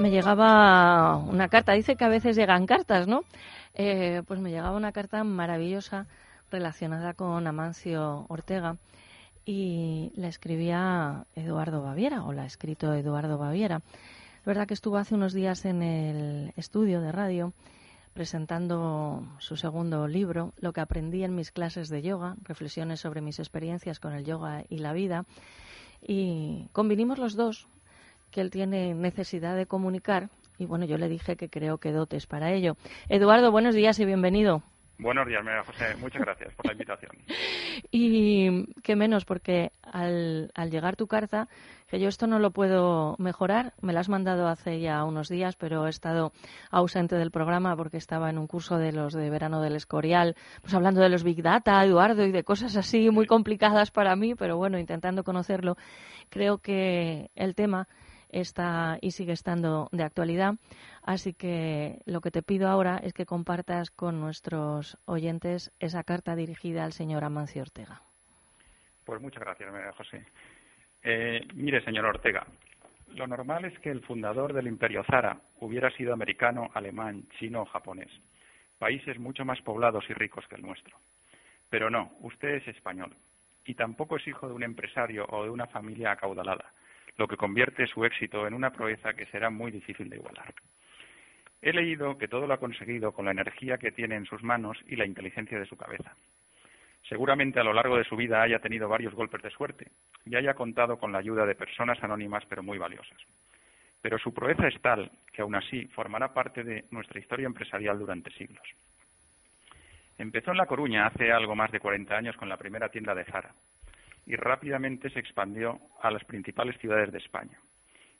Me llegaba una carta, dice que a veces llegan cartas, ¿no? Eh, pues me llegaba una carta maravillosa relacionada con Amancio Ortega y la escribía Eduardo Baviera, o la ha escrito Eduardo Baviera. Es verdad que estuvo hace unos días en el estudio de radio presentando su segundo libro, Lo que aprendí en mis clases de yoga, reflexiones sobre mis experiencias con el yoga y la vida. Y convinimos los dos que él tiene necesidad de comunicar y bueno, yo le dije que creo que dotes para ello. Eduardo, buenos días y bienvenido. Buenos días, María José. Muchas gracias por la invitación. Y qué menos, porque al, al, llegar tu carta, que yo esto no lo puedo mejorar, me la has mandado hace ya unos días, pero he estado ausente del programa porque estaba en un curso de los de verano del Escorial, pues hablando de los Big Data, Eduardo, y de cosas así muy complicadas para mí, pero bueno, intentando conocerlo, creo que el tema está y sigue estando de actualidad. Así que lo que te pido ahora es que compartas con nuestros oyentes esa carta dirigida al señor Amancio Ortega. Pues muchas gracias, José. Eh, mire, señor Ortega, lo normal es que el fundador del imperio Zara hubiera sido americano, alemán, chino o japonés, países mucho más poblados y ricos que el nuestro. Pero no, usted es español y tampoco es hijo de un empresario o de una familia acaudalada lo que convierte su éxito en una proeza que será muy difícil de igualar. He leído que todo lo ha conseguido con la energía que tiene en sus manos y la inteligencia de su cabeza. Seguramente a lo largo de su vida haya tenido varios golpes de suerte y haya contado con la ayuda de personas anónimas pero muy valiosas. Pero su proeza es tal que aún así formará parte de nuestra historia empresarial durante siglos. Empezó en La Coruña hace algo más de 40 años con la primera tienda de Zara y rápidamente se expandió a las principales ciudades de España.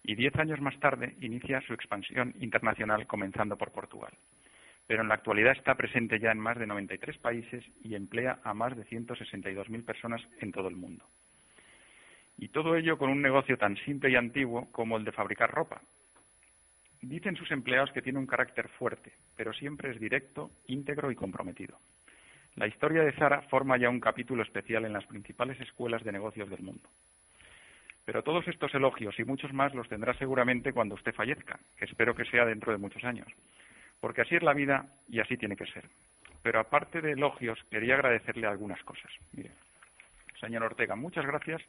Y diez años más tarde inicia su expansión internacional comenzando por Portugal. Pero en la actualidad está presente ya en más de 93 países y emplea a más de 162.000 personas en todo el mundo. Y todo ello con un negocio tan simple y antiguo como el de fabricar ropa. Dicen sus empleados que tiene un carácter fuerte, pero siempre es directo, íntegro y comprometido. La historia de Zara forma ya un capítulo especial en las principales escuelas de negocios del mundo. Pero todos estos elogios y muchos más los tendrá seguramente cuando usted fallezca, que espero que sea dentro de muchos años. Porque así es la vida y así tiene que ser. Pero aparte de elogios, quería agradecerle algunas cosas. Mire, señor Ortega, muchas gracias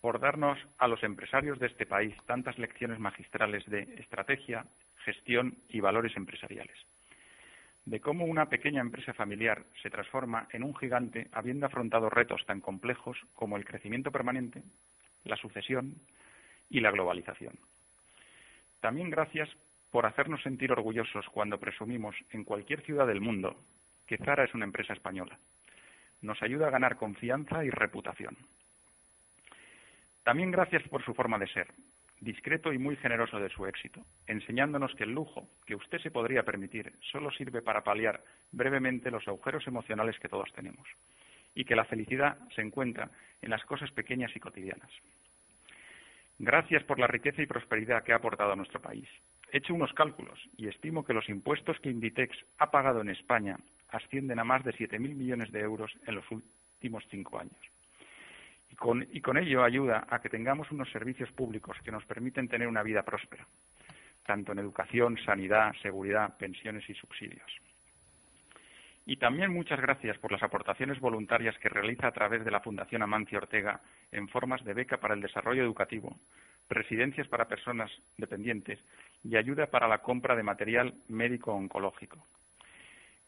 por darnos a los empresarios de este país tantas lecciones magistrales de estrategia, gestión y valores empresariales de cómo una pequeña empresa familiar se transforma en un gigante habiendo afrontado retos tan complejos como el crecimiento permanente, la sucesión y la globalización. También gracias por hacernos sentir orgullosos cuando presumimos en cualquier ciudad del mundo que Zara es una empresa española. Nos ayuda a ganar confianza y reputación. También gracias por su forma de ser, discreto y muy generoso de su éxito, enseñándonos que el lujo que usted se podría permitir solo sirve para paliar brevemente los agujeros emocionales que todos tenemos, y que la felicidad se encuentra en las cosas pequeñas y cotidianas. Gracias por la riqueza y prosperidad que ha aportado a nuestro país. He hecho unos cálculos y estimo que los impuestos que Inditex ha pagado en España ascienden a más de 7.000 millones de euros en los últimos cinco años y con, ello ayuda a que tengamos unos servicios públicos que nos permiten tener una vida próspera, tanto en educación, sanidad, seguridad, pensiones y subsidios. Y también muchas gracias por las aportaciones voluntarias que realiza a través de la Fundación Amancio Ortega en formas de beca para el desarrollo educativo, residencias para personas dependientes y ayuda para la compra de material médico oncológico.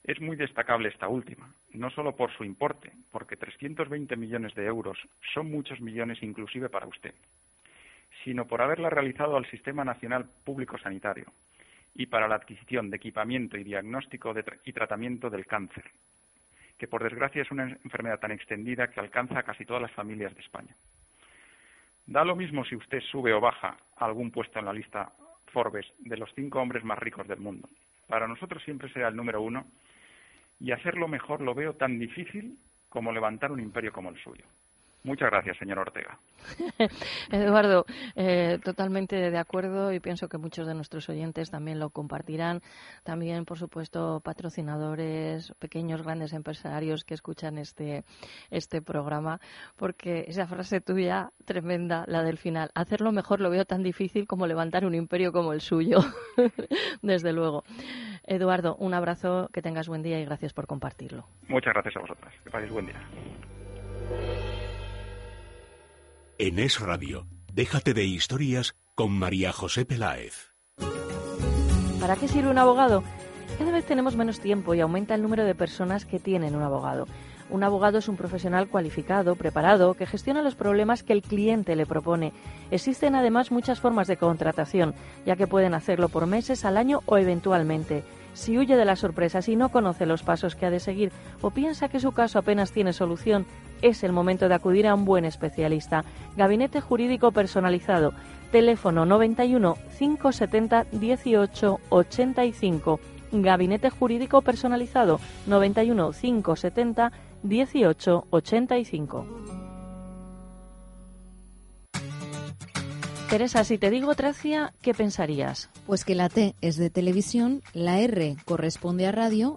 Es muy destacable esta última, no solo por su importe, porque 320 millones de euros son muchos millones inclusive para usted, sino por haberla realizado al Sistema Nacional Público Sanitario y para la adquisición de equipamiento y diagnóstico y tratamiento del cáncer, que por desgracia es una enfermedad tan extendida que alcanza a casi todas las familias de España. Da lo mismo si usted sube o baja algún puesto en la lista Forbes de los cinco hombres más ricos del mundo. Para nosotros siempre será el número uno y hacerlo mejor lo veo tan difícil como levantar un imperio como el suyo. Muchas gracias, señor Ortega. Eduardo, eh, totalmente de acuerdo y pienso que muchos de nuestros oyentes también lo compartirán. También, por supuesto, patrocinadores, pequeños, grandes empresarios que escuchan este, este programa, porque esa frase tuya, tremenda, la del final, hacerlo mejor lo veo tan difícil como levantar un imperio como el suyo, desde luego. Eduardo, un abrazo, que tengas buen día y gracias por compartirlo. Muchas gracias a vosotras. Que paséis buen día. En Es Radio, déjate de historias con María José Peláez. ¿Para qué sirve un abogado? Cada vez tenemos menos tiempo y aumenta el número de personas que tienen un abogado. Un abogado es un profesional cualificado, preparado, que gestiona los problemas que el cliente le propone. Existen además muchas formas de contratación, ya que pueden hacerlo por meses, al año o eventualmente. Si huye de las sorpresas y no conoce los pasos que ha de seguir o piensa que su caso apenas tiene solución, es el momento de acudir a un buen especialista. Gabinete Jurídico Personalizado. Teléfono 91 570 18 85. Gabinete Jurídico Personalizado 91 570 18 85. Teresa, si te digo Tracia, ¿qué pensarías? Pues que la T es de televisión, la R corresponde a radio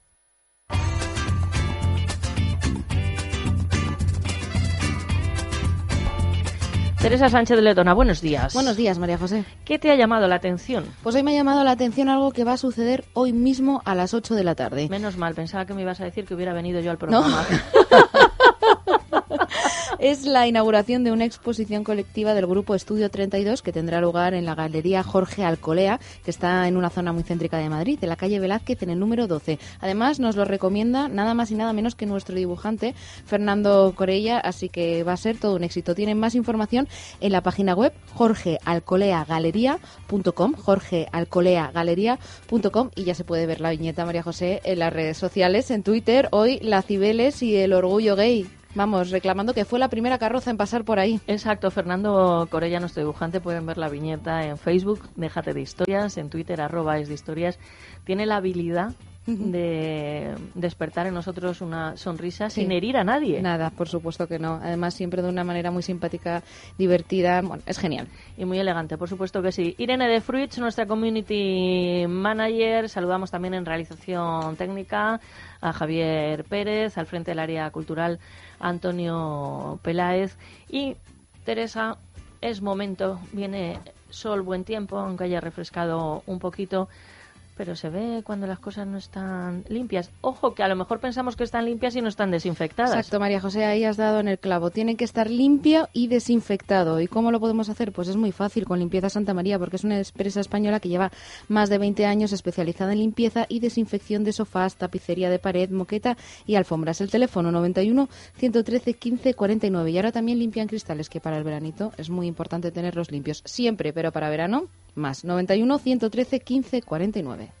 Teresa Sánchez de Letona, buenos días. Buenos días, María José. ¿Qué te ha llamado la atención? Pues hoy me ha llamado la atención algo que va a suceder hoy mismo a las 8 de la tarde. Menos mal, pensaba que me ibas a decir que hubiera venido yo al programa. es la inauguración de una exposición colectiva del grupo Estudio 32 que tendrá lugar en la Galería Jorge Alcolea, que está en una zona muy céntrica de Madrid, en la calle Velázquez, en el número 12. Además, nos lo recomienda nada más y nada menos que nuestro dibujante, Fernando Corella, así que va a ser todo un éxito. Tienen más información en la página web jorgealcoleagalería.com, jorgealcoleagalería.com y ya se puede ver la viñeta María José en las redes sociales, en Twitter, hoy la Cibeles y el orgullo gay. Vamos, reclamando que fue la primera carroza en pasar por ahí. Exacto, Fernando Corella, nuestro dibujante, pueden ver la viñeta en Facebook, déjate de historias, en Twitter, arroba es de historias. Tiene la habilidad de despertar en nosotros una sonrisa Sí. sin herir a nadie. Nada, por supuesto que no. Además, siempre de una manera muy simpática, divertida. Bueno, es genial. Y muy elegante, por supuesto que sí. Irene de Fruits, nuestra community manager. Saludamos también en realización técnica a Javier Pérez, al frente del área cultural Antonio Peláez. Y Teresa, es momento, viene sol, buen tiempo, aunque haya refrescado un poquito. Pero se ve cuando las cosas no están limpias. Ojo, que a lo mejor pensamos que están limpias y no están desinfectadas. Exacto, María José, ahí has dado en el clavo. Tiene que estar limpio y desinfectado. ¿Y cómo lo podemos hacer? Pues es muy fácil, con Limpieza Santa María, porque es una empresa española que lleva más de 20 años especializada en limpieza y desinfección de sofás, tapicería de pared, moqueta y alfombras. El teléfono 91 113 15 49. Y ahora también limpian cristales, que para el veranito es muy importante tenerlos limpios. Siempre, pero para verano, más. 91 113 15 49.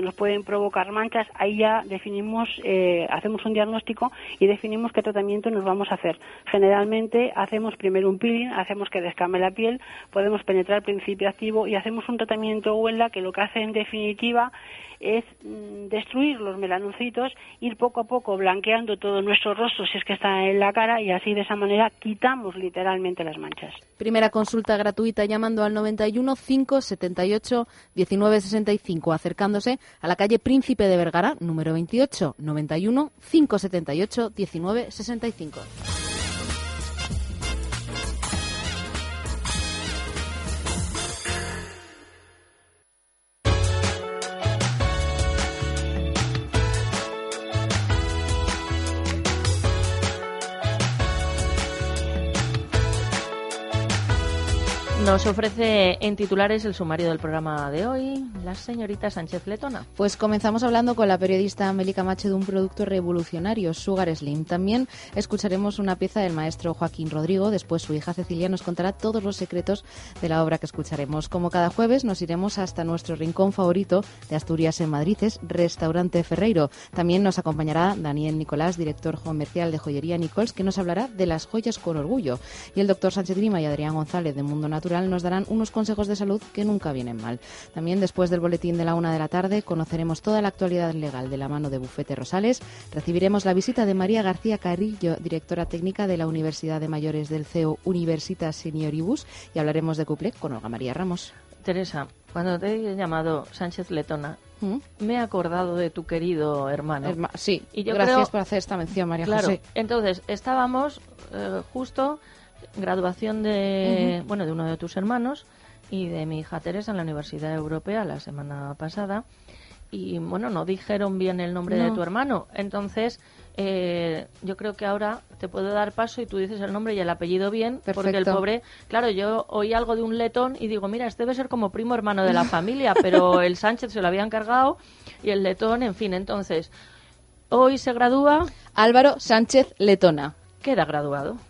nos pueden provocar manchas, ahí ya definimos, eh, hacemos un diagnóstico y definimos qué tratamiento nos vamos a hacer. Generalmente hacemos primero un peeling, hacemos que descame la piel, podemos penetrar principio activo y hacemos un tratamiento Wella que lo que hace en definitiva es mm, destruir los melanocitos, ir poco a poco blanqueando todo nuestro rostro si es que está en la cara y así de esa manera quitamos literalmente las manchas. Primera consulta gratuita llamando al 91 578 1965, acercándose a la calle Príncipe de Vergara, número 28, 91 578 1965. Nos ofrece en titulares el sumario del programa de hoy la señorita Sánchez Letona. Pues comenzamos hablando con la periodista Meli Camacho de un producto revolucionario, Sugar Slim. También escucharemos una pieza del maestro Joaquín Rodrigo. Después su hija Cecilia nos contará todos los secretos de la obra que escucharemos. Como cada jueves nos iremos hasta nuestro rincón favorito de Asturias en Madrid, es Restaurante Ferreiro. También nos acompañará Daniel Nicolás, director comercial de Joyería Nichols, que nos hablará de las joyas con orgullo. Y el doctor Sánchez Grima y Adrián González de Mundo Natural nos darán unos consejos de salud que nunca vienen mal. También después del boletín de la una de la tarde conoceremos toda la actualidad legal de la mano de Bufete Rosales. Recibiremos la visita de María García Carrillo, directora técnica de la Universidad de Mayores del CEO Universitas Senioribus, y hablaremos de Cuplec con Olga María Ramos. Teresa, cuando te he llamado Sánchez Letona, ¿Mm? me he acordado de tu querido hermano. sí, y yo gracias por hacer esta mención, María claro, José. Entonces, estábamos eh, justo graduación de, bueno, de uno de tus hermanos y de mi hija Teresa en la Universidad Europea la semana pasada. Y bueno, no dijeron bien el nombre de tu hermano. Entonces, eh, yo creo que ahora te puedo dar paso y tú dices el nombre y el apellido bien, porque el pobre, claro, yo oí algo de un letón y digo, mira, este debe ser como primo hermano de la familia, pero el Sánchez se lo había encargado y el letón, en fin, entonces, hoy se gradúa. Álvaro Sánchez Letona. Queda graduado.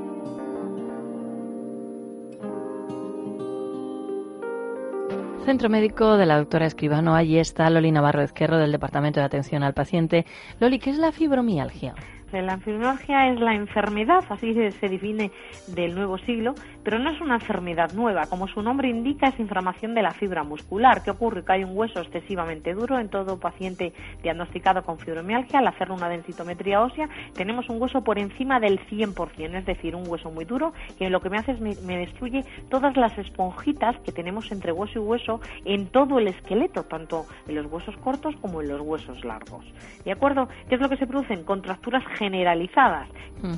Centro Médico de la doctora Escribano. Allí está Loli Navarro Ezquerro del Departamento de Atención al Paciente. Loli, ¿qué es la fibromialgia? La fibromialgia es la enfermedad, así se define del nuevo siglo, pero no es una enfermedad nueva. Como su nombre indica, es inflamación de la fibra muscular. ¿Qué ocurre? Que hay un hueso excesivamente duro en todo paciente diagnosticado con fibromialgia. Al hacer una densitometría ósea, tenemos un hueso por encima del 100%, es decir, un hueso muy duro que lo que me hace es me, destruye todas las esponjitas que tenemos entre hueso y hueso en todo el esqueleto, tanto en los huesos cortos como en los huesos largos. ¿De acuerdo? ¿Qué es lo que se producen? Contracturas generalizadas.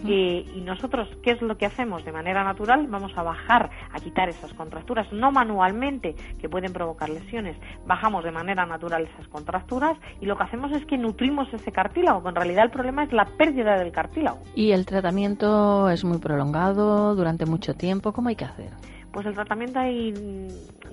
Eh, y nosotros, ¿qué es lo que hacemos? De manera natural vamos a bajar, a quitar esas contracturas, no manualmente, que pueden provocar lesiones. Bajamos de manera natural esas contracturas y lo que hacemos es que nutrimos ese cartílago, que en realidad el problema es la pérdida del cartílago. ¿Y el tratamiento es muy prolongado durante mucho tiempo? ¿Cómo hay que hacer? Pues el tratamiento hay,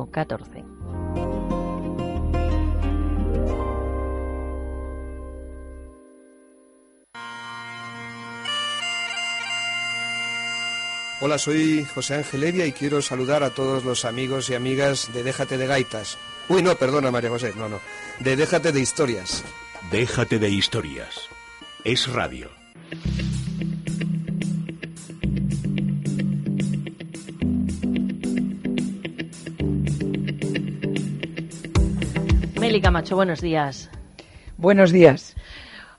14. Hola, soy José Ángel Evia y quiero saludar a todos los amigos y amigas de Déjate de Gaitas. Uy, no, perdona, María José, no, no. De Déjate de Historias. Déjate de Historias. Es radio. Meli Camacho, buenos días. Buenos días.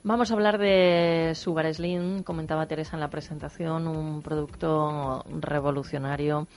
Vamos a hablar de Sugar Slim, comentaba Teresa en la presentación, un producto revolucionario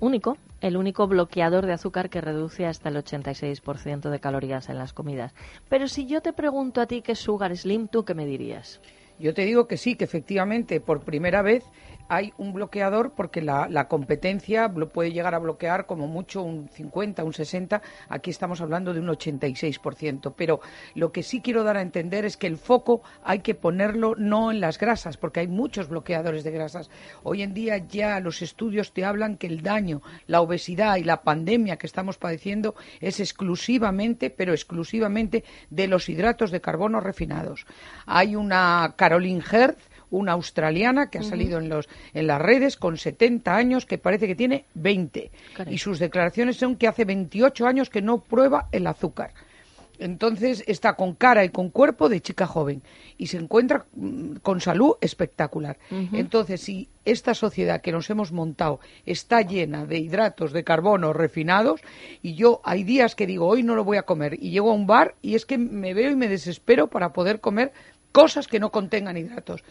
único, el único bloqueador de azúcar que reduce hasta el 86% de calorías en las comidas. Pero si yo te pregunto a ti qué es Sugar Slim, ¿tú qué me dirías? Yo te digo que sí, que efectivamente por primera vez hay un bloqueador porque la, la, competencia puede llegar a bloquear como mucho un 50, un 60. Aquí estamos hablando de un 86%. Pero lo que sí quiero dar a entender es que el foco hay que ponerlo no en las grasas, porque hay muchos bloqueadores de grasas. Hoy en día ya los estudios te hablan que el daño, la obesidad y la pandemia que estamos padeciendo es exclusivamente, pero exclusivamente de los hidratos de carbono refinados. Hay una Caroline Hertz una australiana que ha salido en, los, en las redes con 70 años que parece que tiene 20. Y sus declaraciones son que hace 28 años que no prueba el azúcar. Entonces está con cara y con cuerpo de chica joven y se encuentra mm, con salud espectacular. Entonces, si esta sociedad que nos hemos montado está llena de hidratos de carbono refinados y yo hay días que digo hoy no lo voy a comer y llego a un bar y es que me veo y me desespero para poder comer cosas que no contengan hidratos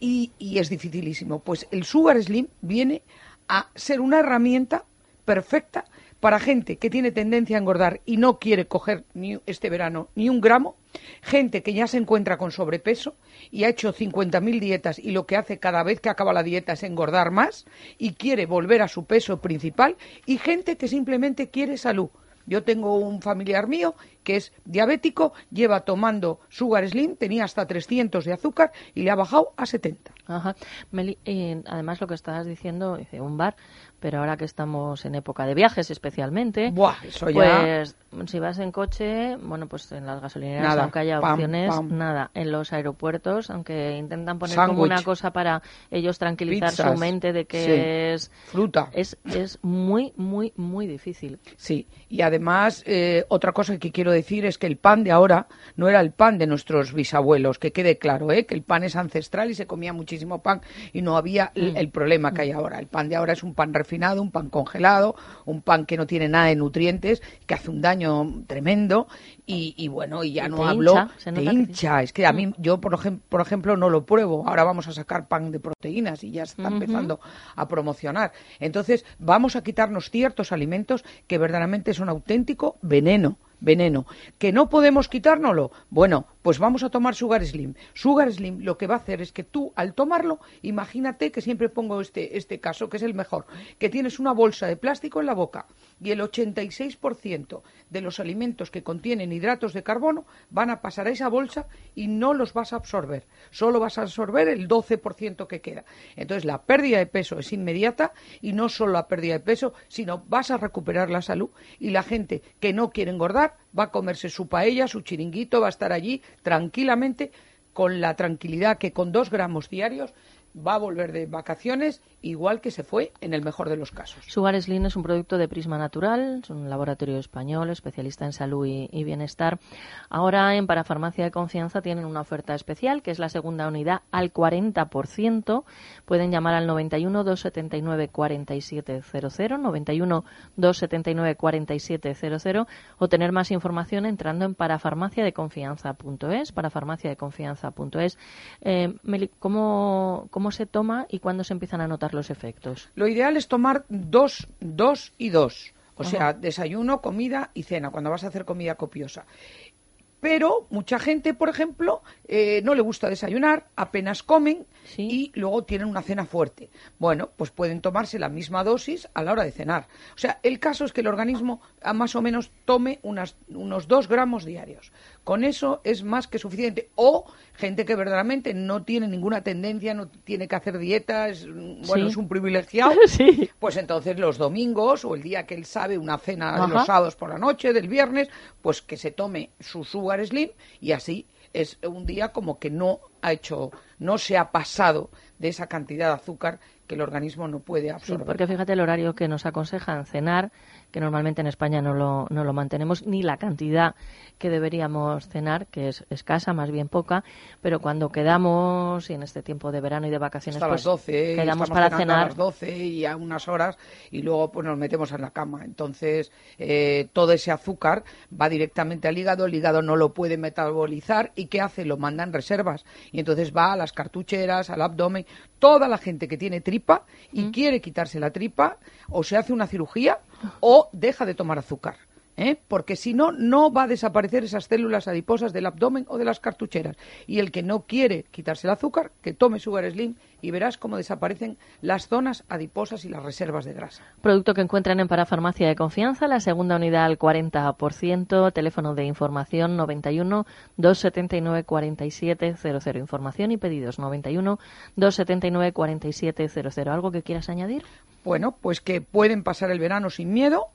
y, es dificilísimo. Pues el Sugar Slim viene a ser una herramienta perfecta para gente que tiene tendencia a engordar y no quiere coger ni este verano ni un gramo, gente que ya se encuentra con sobrepeso y ha hecho 50.000 dietas y lo que hace cada vez que acaba la dieta es engordar más y quiere volver a su peso principal y gente que simplemente quiere salud. Yo tengo un familiar mío que es diabético, lleva tomando Sugar Slim, tenía hasta 300 de azúcar y le ha bajado a 70. Ajá. además lo que estabas diciendo, dice, un bar, pero ahora que estamos en época de viajes especialmente, pues si vas en coche, bueno, pues en las gasolineras, aunque haya opciones, nada. En los aeropuertos, aunque intentan poner como una cosa para ellos tranquilizar su mente de que es fruta. Es, es muy, muy, muy difícil. Sí, y además, eh, otra cosa que quiero decir es que el pan de ahora no era el pan de nuestros bisabuelos, que quede claro, ¿eh? que el pan es ancestral y se comía muchísimo pan y no había el, mm. el problema que hay ahora. El pan de ahora es un pan refinado un pan congelado, un pan que no tiene nada de nutrientes, que hace un daño tremendo y, bueno, y ya no hablo, de hincha. Es que a mí, mm. yo por, por ejemplo, no lo pruebo. Ahora vamos a sacar pan de proteínas y ya se está empezando a promocionar. Entonces, vamos a quitarnos ciertos alimentos que verdaderamente son auténtico veneno veneno. ¿Que no podemos quitárnoslo? Bueno, pues vamos a tomar Sugar Slim. Sugar Slim lo que va a hacer es que tú, al tomarlo, imagínate que siempre pongo este, este caso, que es el mejor, que tienes una bolsa de plástico en la boca y el 86% de los alimentos que contienen hidratos de carbono van a pasar a esa bolsa y no los vas a absorber. Solo vas a absorber el 12% que queda. Entonces la pérdida de peso es inmediata y no solo la pérdida de peso, sino vas a recuperar la salud y la gente que no quiere engordar va a comerse su paella, su chiringuito, va a estar allí tranquilamente con la tranquilidad que con dos gramos diarios va a volver de vacaciones igual que se fue en el mejor de los casos. Sugar Slim es un producto de Prisma Natural, es un laboratorio español especialista en salud y, bienestar. Ahora en Parafarmacia de Confianza tienen una oferta especial que es la segunda unidad al 40%. Pueden llamar al 91 279 4700, 91 279 4700 o tener más información entrando en parafarmaciadeconfianza.es, parafarmaciadeconfianza.es. Eh, Meli, ¿cómo, ¿cómo se toma y cuándo se empiezan a notar los efectos? Lo ideal es tomar dos, dos y dos. O sea, desayuno, comida y cena, cuando vas a hacer comida copiosa. Pero mucha gente, por ejemplo, eh, no le gusta desayunar, apenas comen y luego tienen una cena fuerte. Bueno, pues pueden tomarse la misma dosis a la hora de cenar. O sea, el caso es que el organismo más o menos tome unas, unos dos gramos diarios. Con eso es más que suficiente. O gente que verdaderamente no tiene ninguna tendencia, no tiene que hacer dietas, bueno, es un privilegiado, pues entonces los domingos o el día que él sabe una cena de los sábados por la noche, del viernes, pues que se tome su sugar slim y así es un día como que no ha hecho, no se ha pasado de esa cantidad de azúcar que el organismo no puede Sí, absorber. porque fíjate el horario que nos aconsejan cenar, que normalmente en España no lo, no lo mantenemos, ni la cantidad que deberíamos cenar, que es escasa, más bien poca, pero cuando quedamos, y en este tiempo de verano y de vacaciones, hasta pues las 12 y quedamos para cenando a cenar. las 12 y a unas horas y luego pues nos metemos en la cama entonces eh, todo ese azúcar va directamente al hígado el hígado no lo puede metabolizar y qué hace lo manda en reservas y entonces va a las cartucheras al abdomen toda la gente que tiene tripa y Mm. quiere quitarse la tripa o se hace una cirugía o deja de tomar azúcar ¿eh? porque si no, no va a desaparecer esas células adiposas del abdomen o de las cartucheras. Y el que no quiere quitarse el azúcar, que tome Sugar Slim y verás cómo desaparecen las zonas adiposas y las reservas de grasa. Producto que encuentran en Parafarmacia de Confianza, la segunda unidad al 40%, teléfono de información 91 279 4700. Información y pedidos 91 279 4700. ¿Algo que quieras añadir? Bueno, pues que pueden pasar el verano sin miedo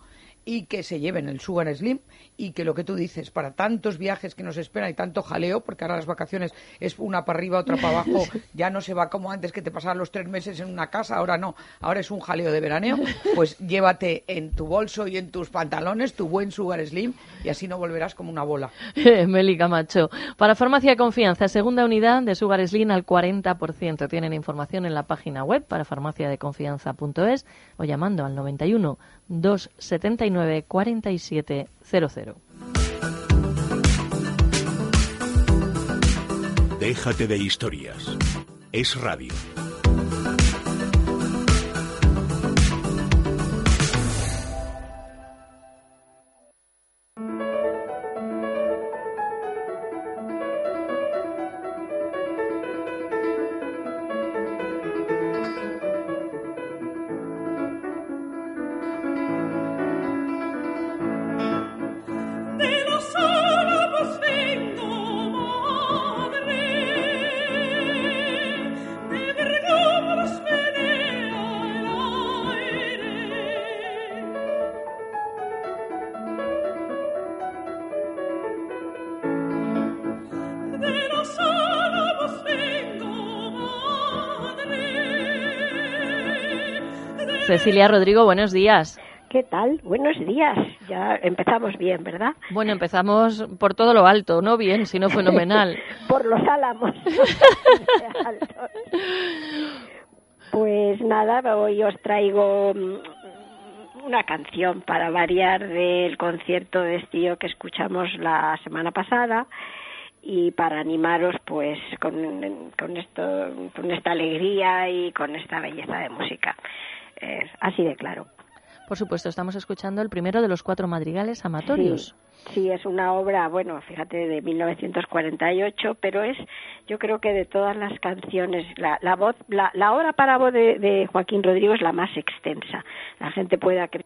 y que se lleven el Sugar Slim y que lo que tú dices, para tantos viajes que nos esperan y tanto jaleo, porque ahora las vacaciones es una para arriba, otra para abajo, ya no se va como antes que te pasaban los tres meses en una casa, ahora no, ahora es un jaleo de veraneo, pues llévate en tu bolso y en tus pantalones tu buen Sugar Slim y así no volverás como una bola. Meli Camacho. Para Farmacia de Confianza, segunda unidad de Sugar Slim al 40%. Tienen información en la página web para farmaciadeconfianza.es o llamando al 91 279 4700. Déjate de historias. Es radio. Cecilia Rodrigo, buenos días. ¿Qué tal? Buenos días. Ya empezamos bien, ¿verdad? Bueno, empezamos por todo lo alto, no bien, sino fenomenal. Por los álamos. Pues nada, hoy os traigo mm, una canción para variar del concierto de estío que escuchamos la semana pasada y para animaros pues con, con esto con esta alegría y con esta belleza de música Eh, así de claro Por supuesto, estamos escuchando el primero de los cuatro madrigales amatorios. Sí, sí, es una obra, bueno, fíjate, de 1948, pero es, yo creo que de todas las canciones, la, la voz, la, la obra para voz de, de Joaquín Rodrigo es la más extensa. La gente puede creer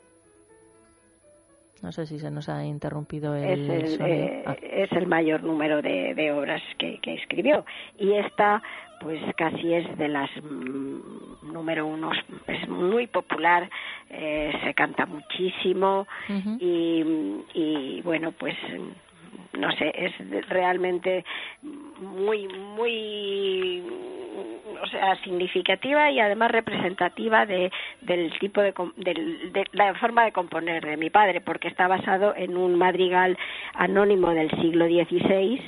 No sé si se nos ha interrumpido el, es el, eh, Ah, es el mayor número de, de obras que, que escribió. Y esta, pues casi es de las mm, número uno, es muy popular, eh, se canta muchísimo y, y bueno, pues no sé, es de- realmente muy, muy, o sea, significativa y además representativa de, del tipo de, del- de la forma de componer de mi padre, porque está basado en un madrigal anónimo del siglo XVI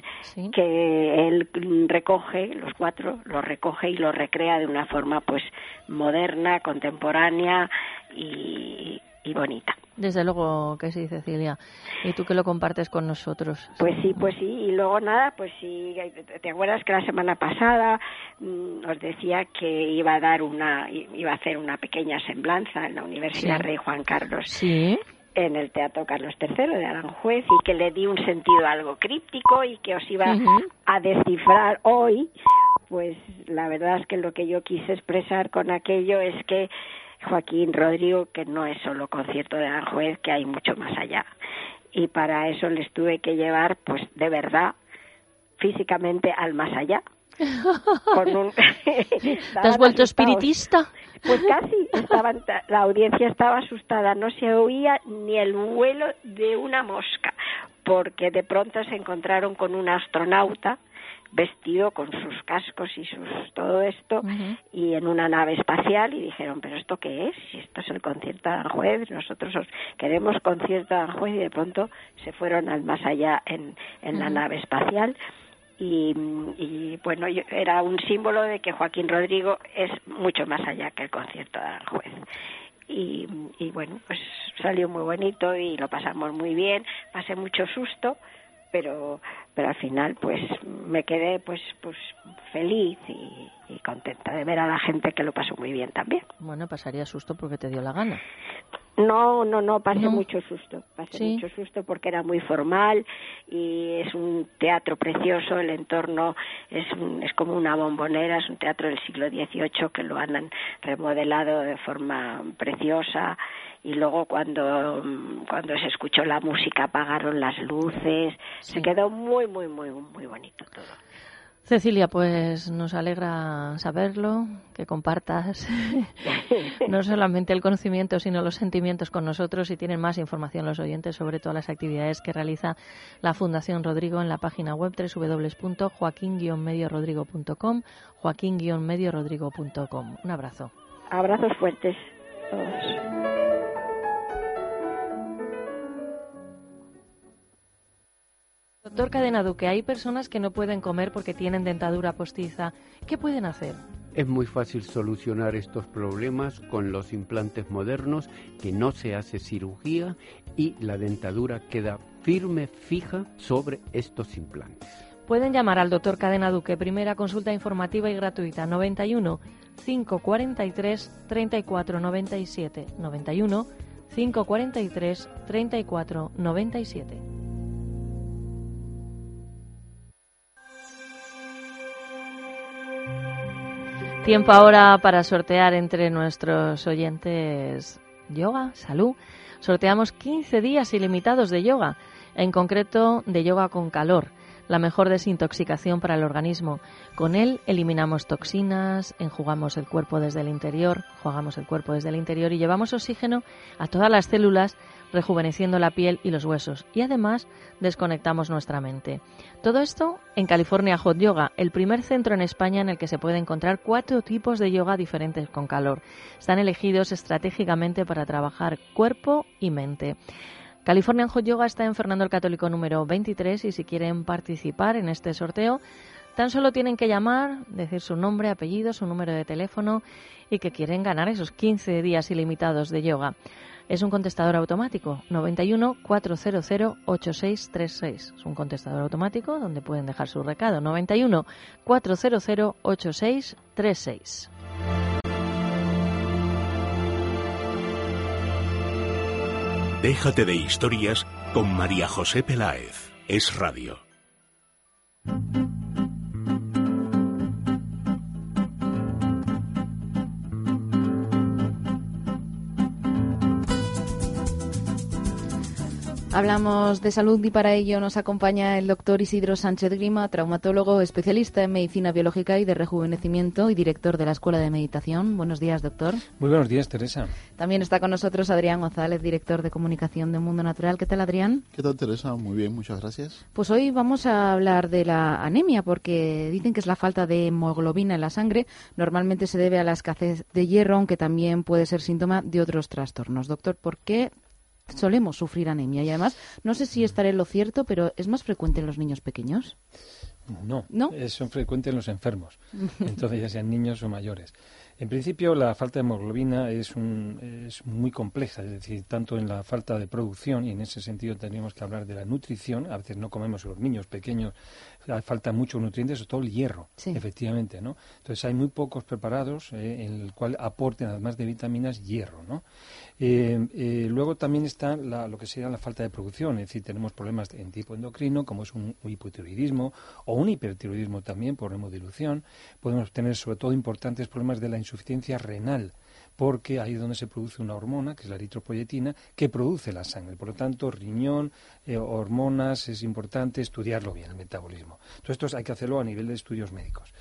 que él recoge, los cuatro, los recoge y los recrea de una forma pues moderna, contemporánea y, y bonita. Desde luego que sí, Cecilia. Y tú que lo compartes con nosotros. Pues sí, pues sí, y luego nada, pues sí, ¿te acuerdas que la semana pasada mm, os decía que iba a dar una, iba a hacer una pequeña semblanza en la Universidad Sí. Rey Juan Carlos? Sí. En el Teatro Carlos III de Aranjuez y que le di un sentido algo críptico y que os iba a descifrar hoy, pues la verdad es que lo que yo quise expresar con aquello es que Joaquín Rodrigo, que no es solo concierto de Aranjuez, que hay mucho más allá. Y para eso les tuve que llevar, pues de verdad, físicamente al más allá. Con un... ¿Te has vuelto espiritista? Pues casi, estaban, la audiencia estaba asustada, no se oía ni el vuelo de una mosca, porque de pronto se encontraron con un astronauta vestido con sus cascos y sus todo esto y en una nave espacial y dijeron, pero ¿esto qué es? Si esto es el concierto de Aranjuez, nosotros queremos concierto de Aranjuez y de pronto se fueron al más allá en, en la nave espacial. Y, y, bueno, era un símbolo de que Joaquín Rodrigo es mucho más allá que el concierto de Aranjuez y, y bueno, pues salió muy bonito y lo pasamos muy bien, pasé mucho susto, pero pero al final pues me quedé pues pues feliz y, contenta de ver a la gente que lo pasó muy bien también. Bueno, pasaría susto porque te dio la gana. No, no, no, pasé mucho susto, pasé mucho susto porque era muy formal y es un teatro precioso, el entorno es, es como una bombonera, es un teatro del siglo XVIII que lo han remodelado de forma preciosa y luego cuando, cuando se escuchó la música apagaron las luces, se quedó muy, muy, muy, muy bonito todo. Cecilia, pues nos alegra saberlo, que compartas no solamente el conocimiento, sino los sentimientos con nosotros y tienen más información los oyentes sobre todas las actividades que realiza la Fundación Rodrigo en la página web www.joaquín-mediorodrigo.com, joaquín-mediorodrigo.com. Un abrazo. Abrazos fuertes todos. Doctor Cadena Duque, hay personas que no pueden comer porque tienen dentadura postiza. ¿Qué pueden hacer? Es muy fácil solucionar estos problemas con los implantes modernos, que no se hace cirugía y la dentadura queda firme, fija sobre estos implantes. Pueden llamar al doctor Cadena Duque, primera consulta informativa y gratuita, 91 543 3497. 91 543 3497. Tiempo ahora para sortear entre nuestros oyentes yoga, salud. Sorteamos 15 días ilimitados de yoga, en concreto de yoga con calor, la mejor desintoxicación para el organismo. Con él eliminamos toxinas, enjugamos el cuerpo desde el interior, jugamos el cuerpo desde el interior y llevamos oxígeno a todas las células rejuveneciendo la piel y los huesos y además desconectamos nuestra mente. Todo esto en California Hot Yoga, el primer centro en España en el que se puede encontrar cuatro tipos de yoga diferentes con calor. Están elegidos estratégicamente para trabajar cuerpo y mente. California Hot Yoga está en Fernando el Católico número 23 y si quieren participar en este sorteo, tan solo tienen que llamar, decir su nombre, apellido, su número de teléfono y que quieren ganar esos 15 días ilimitados de yoga. Es un contestador automático, 91 400 8636. Es un contestador automático donde pueden dejar su recado, 91 400 8636. Déjate de historias con María José Peláez. Es radio. Hablamos de salud y para ello nos acompaña el doctor Isidro Sánchez Grima, traumatólogo, especialista en medicina biológica y de rejuvenecimiento y director de la Escuela de Meditación. Buenos días, doctor. Muy buenos días, Teresa. También está con nosotros Adrián González, director de comunicación de Mundo Natural. ¿Qué tal, Adrián? ¿Qué tal, Teresa? Muy bien, muchas gracias. Pues hoy vamos a hablar de la anemia porque dicen que es la falta de hemoglobina en la sangre. Normalmente se debe a la escasez de hierro, aunque también puede ser síntoma de otros trastornos. Doctor, ¿por qué solemos sufrir anemia y además no sé si estaré en lo cierto, pero ¿es más frecuente en los niños pequeños? No, ¿No? es frecuente en los enfermos, entonces ya sean niños o mayores. En principio, la falta de hemoglobina es, un, es muy compleja, es decir, tanto en la falta de producción, y en ese sentido tendríamos que hablar de la nutrición, a veces no comemos los niños pequeños, falta muchos nutrientes, sobre todo el hierro, efectivamente, ¿no? Entonces hay muy pocos preparados eh, en el cual aporten, además de vitaminas, hierro, ¿no? Eh, eh, luego también está lo que sería la falta de producción, es decir, tenemos problemas en tipo endocrino, como es un, hipotiroidismo o un hipertiroidismo también por hemodilución. Podemos tener sobre todo importantes problemas de la insuficiencia renal, porque ahí es donde se produce una hormona, que es la eritropoyetina, que produce la sangre. Por lo tanto, riñón, eh, hormonas, es importante estudiarlo bien, el metabolismo. Entonces, esto hay que hacerlo a nivel de estudios médicos.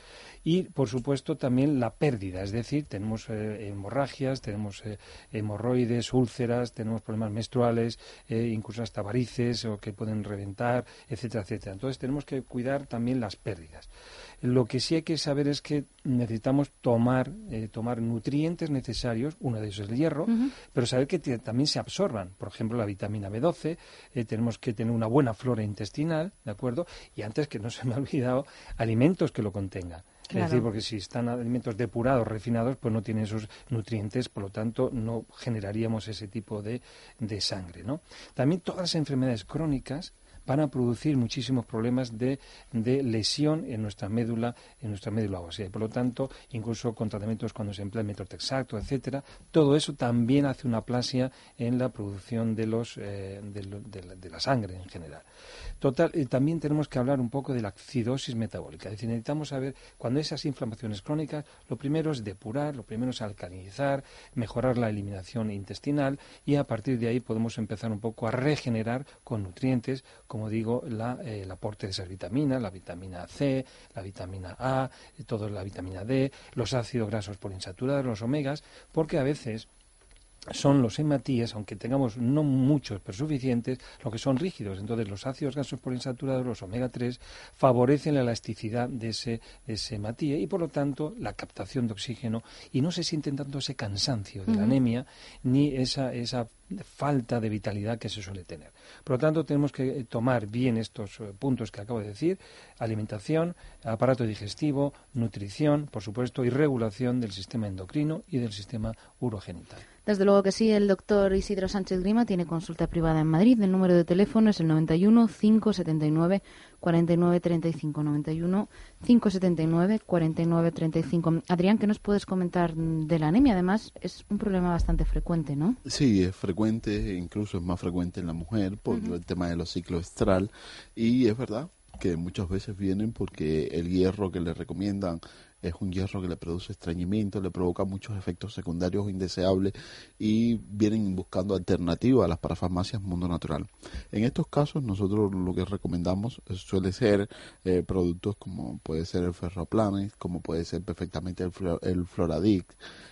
Y, por supuesto, también la pérdida, es decir, tenemos eh, hemorragias, tenemos eh, hemorroides, úlceras, tenemos problemas menstruales, eh, incluso hasta varices o que pueden reventar, etcétera, etcétera. Entonces tenemos que cuidar también las pérdidas. Lo que sí hay que saber es que necesitamos tomar, eh, tomar nutrientes necesarios, uno de ellos es el hierro, pero saber que también se absorban. Por ejemplo, la vitamina B12, eh, tenemos que tener una buena flora intestinal, ¿de acuerdo? Y antes que no se me ha olvidado, alimentos que lo contengan. Es decir, porque si están alimentos depurados, refinados, pues no tienen esos nutrientes, por lo tanto no generaríamos ese tipo de, de sangre. ¿no? También todas las enfermedades crónicas van a producir muchísimos problemas de, de lesión en nuestra médula, en nuestra médula ósea. Por lo tanto, incluso con tratamientos cuando se emplea el metotrexato, etcétera, todo eso también hace una aplasia en la producción de los eh, de, la, sangre en general. Total, eh, también tenemos que hablar un poco de la acidosis metabólica. Es decir, necesitamos saber cuando esas inflamaciones crónicas, lo primero es depurar, lo primero es alcalinizar, mejorar la eliminación intestinal y a partir de ahí podemos empezar un poco a regenerar con nutrientes, como digo, la, eh, el aporte de esas vitaminas, la vitamina C, la vitamina A, eh, toda la vitamina D, los ácidos grasos poliinsaturados, los omegas, porque a veces son los hematíes, aunque tengamos no muchos, pero suficientes, lo que son rígidos. Entonces, los ácidos grasos poliinsaturados, los omega 3, favorecen la elasticidad de ese, ese hematía y, por lo tanto, la captación de oxígeno y no se siente tanto ese cansancio de la anemia ni esa, esa falta de vitalidad que se suele tener. Por lo tanto, tenemos que eh, tomar bien estos eh, puntos que acabo de decir, alimentación, aparato digestivo, nutrición, por supuesto, y regulación del sistema endocrino y del sistema urogenital. Desde luego que sí, el doctor Isidro Sánchez Grima tiene consulta privada en Madrid. El número de teléfono es el 91 579 4935 91 579 4935. Adrián, ¿qué nos puedes comentar de la anemia? Además, es un problema bastante frecuente, ¿no? Sí, es frecuente, incluso es más frecuente en la mujer por el tema de los ciclos estral y es verdad que muchas veces vienen porque el hierro que le recomiendan es un hierro que le produce estreñimiento, le provoca muchos efectos secundarios indeseables y vienen buscando alternativas a las parafarmacias Mundo Natural. En estos casos nosotros lo que recomendamos suele ser eh, productos como puede ser el Ferroplanes, como puede ser perfectamente el, el Floradic,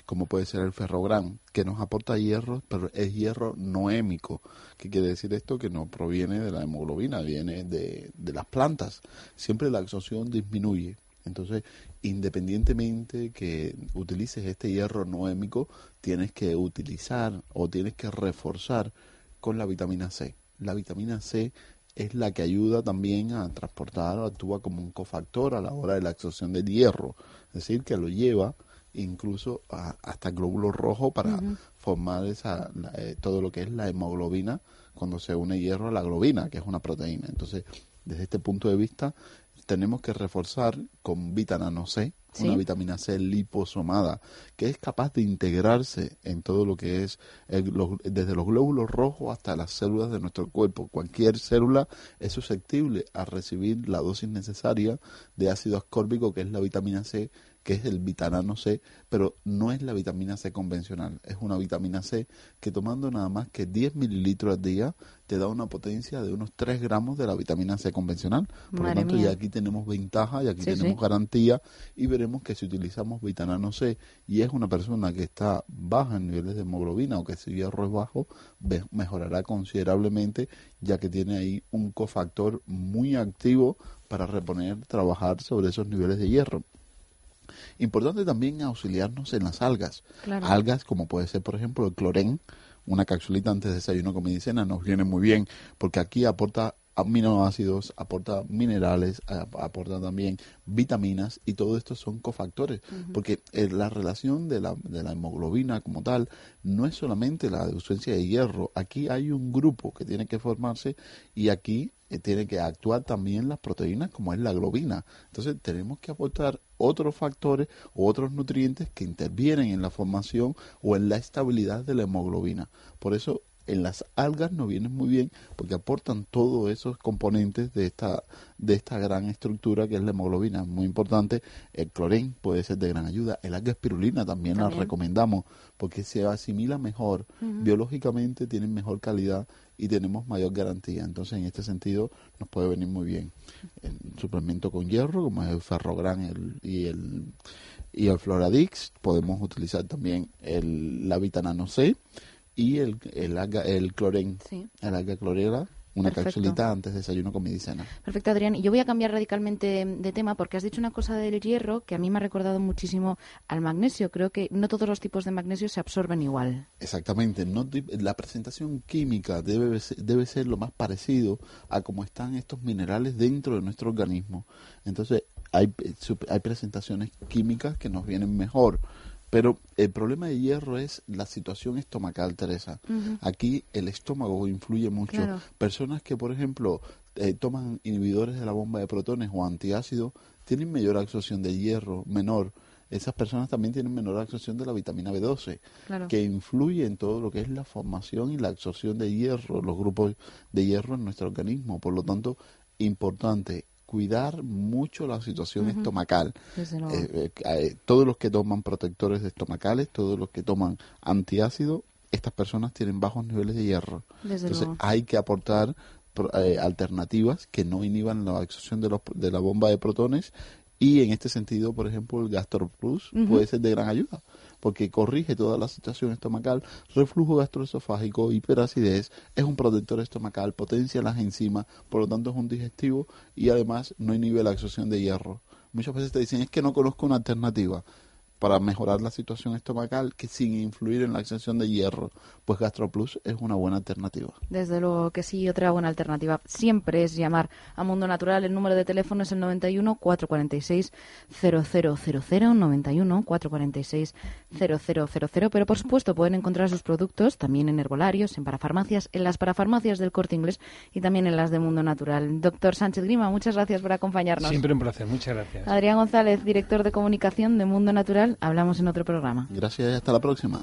como puede ser el Ferrogran, que nos aporta hierro, pero es hierro noémico. ¿Qué quiere decir esto? Que no proviene de la hemoglobina, viene de, de las plantas. Siempre la absorción disminuye. Entonces, independientemente que utilices este hierro noémico, tienes que utilizar o tienes que reforzar con la vitamina C. La vitamina C es la que ayuda también a transportar o actúa como un cofactor a la hora de la absorción del hierro, es decir, que lo lleva incluso hasta el glóbulo rojo para formar esa, eh, todo lo que es la hemoglobina cuando se une hierro a la globina, que es una proteína. Entonces, desde este punto de vista, tenemos que reforzar con vitamina C, una vitamina C liposomada, que es capaz de integrarse en todo lo que es desde los glóbulos rojos hasta las células de nuestro cuerpo. Cualquier célula es susceptible a recibir la dosis necesaria de ácido ascórbico, que es la vitamina C, que es el vitamina C, pero no es la vitamina C convencional, es una vitamina C que tomando nada más que 10 mililitros al día te da una potencia de unos 3 gramos de la vitamina C convencional. Por lo tanto, ya aquí tenemos ventaja y aquí tenemos garantía y veremos que si utilizamos vitamina C y es una persona que está baja en niveles de hemoglobina o que si hierro es bajo, mejorará considerablemente ya que tiene ahí un cofactor muy activo para reponer, trabajar sobre esos niveles de hierro. Importante también auxiliarnos en las algas. Algas como puede ser, por ejemplo, el clorén, una capsulita antes de desayuno con medicina nos viene muy bien porque aquí aporta aminoácidos, aporta minerales, aporta también vitaminas y todo esto son cofactores, porque eh, la relación de la, de la hemoglobina como tal no es solamente la ausencia de hierro, aquí hay un grupo que tiene que formarse y aquí eh, tiene que actuar también las proteínas como es la globina. Entonces tenemos que aportar otros factores o otros nutrientes que intervienen en la formación o en la estabilidad de la hemoglobina. Por eso en las algas nos vienen muy bien porque aportan todos esos componentes de esta, de esta gran estructura que es la hemoglobina. Muy importante, el clorén puede ser de gran ayuda. El alga espirulina también, la recomendamos porque se asimila mejor, biológicamente tienen mejor calidad y tenemos mayor garantía. Entonces, en este sentido, nos puede venir muy bien. El suplemento con hierro, como es el ferrogran el, y el y el Floradix, podemos utilizar también el, la vitamina C y el, el alga, el cloren, el alga clorela, una capsulita antes de desayuno, comida y cena. Perfecto, Adrián. Y yo voy a cambiar radicalmente de tema porque has dicho una cosa del hierro que a mí me ha recordado muchísimo al magnesio. Creo que no todos los tipos de magnesio se absorben igual. Exactamente. No, la presentación química debe, debe ser lo más parecido a cómo están estos minerales dentro de nuestro organismo. Entonces, hay, hay presentaciones químicas que nos vienen mejor. Pero el problema de hierro es la situación estomacal, Teresa. Aquí el estómago influye mucho. Personas que, por ejemplo, eh, toman inhibidores de la bomba de protones o antiácidos tienen mayor absorción de hierro, menor. Esas personas también tienen menor absorción de la vitamina B12, que influye en todo lo que es la formación y la absorción de hierro, los grupos de hierro en nuestro organismo. Por lo tanto, importante, cuidar mucho la situación estomacal. Eh, eh, eh, todos los que toman protectores estomacales, todos los que toman antiácido, estas personas tienen bajos niveles de hierro. Entonces hay que aportar alternativas que no inhiban la absorción de, los, de la bomba de protones y en este sentido, por ejemplo, el Gastro Plus puede ser de gran ayuda porque corrige toda la situación estomacal, reflujo gastroesofágico, hiperacidez, es un protector estomacal, potencia las enzimas, por lo tanto es un digestivo y además no inhibe la absorción de hierro. Muchas veces te dicen, es que no conozco una alternativa para mejorar la situación estomacal que sin influir en la absorción de hierro, pues GastroPlus es una buena alternativa. Desde luego que sí, otra buena alternativa siempre es llamar a Mundo Natural. El número de teléfono es el 91 446 0000 91 446 0000, pero por supuesto pueden encontrar sus productos también en herbolarios, en parafarmacias, en las parafarmacias del Corte Inglés y también en las de Mundo Natural. Doctor Sánchez Grima, muchas gracias por acompañarnos. Siempre un placer, muchas gracias. Adrián González, director de comunicación de Mundo Natural hablamos en otro programa. Gracias y hasta la próxima.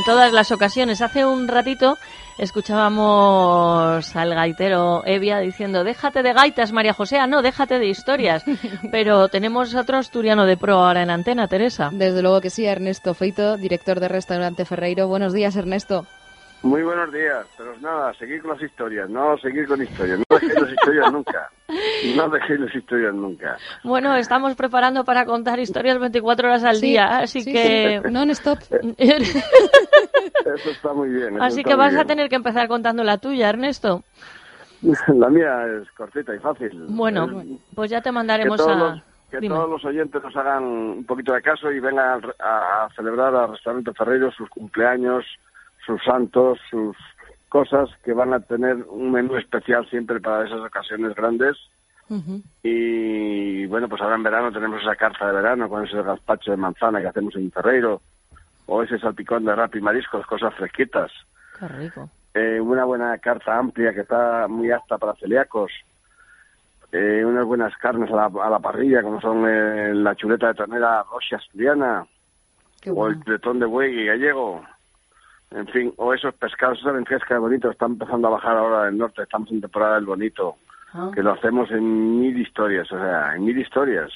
En todas las ocasiones. Hace un ratito escuchábamos al gaitero Evia diciendo, déjate de gaitas, María José, ah, no, déjate de historias. Pero tenemos otro asturiano de pro ahora en antena, Teresa. Desde luego que sí, Ernesto Feito, director de Restaurante Ferreiro. Buenos días, Ernesto. Muy buenos días, pero nada, seguir con las historias, no seguir con historias, no dejéis las historias nunca, no dejéis las historias nunca. Bueno, estamos preparando para contar historias 24 horas al día, así que... Non-stop. Eso está muy bien. así que vas a tener que empezar contando la tuya, Ernesto. La mía es cortita y fácil. Bueno, pues ya te mandaremos a... que todos los oyentes nos hagan un poquito de caso y vengan a, a celebrar al restaurante Ferreiro sus cumpleaños, sus santos, sus cosas que van a tener un menú especial siempre para esas ocasiones grandes. Y bueno, pues ahora en verano tenemos esa carta de verano con ese gazpacho de manzana que hacemos en Ferreiro, o ese salpicón de rap y mariscos, cosas fresquitas. Qué rico. Eh, una buena carta amplia que está muy apta para celíacos. Eh, unas buenas carnes a la, a la parrilla, como son eh, la chuleta de ternera roja asturiana, o el tretón de buey gallego, en fin, o esos pescados, esa lenteja de bonito, están empezando a bajar ahora del norte, estamos en temporada del bonito, Ah. que lo hacemos en mil historias, o sea, en mil historias.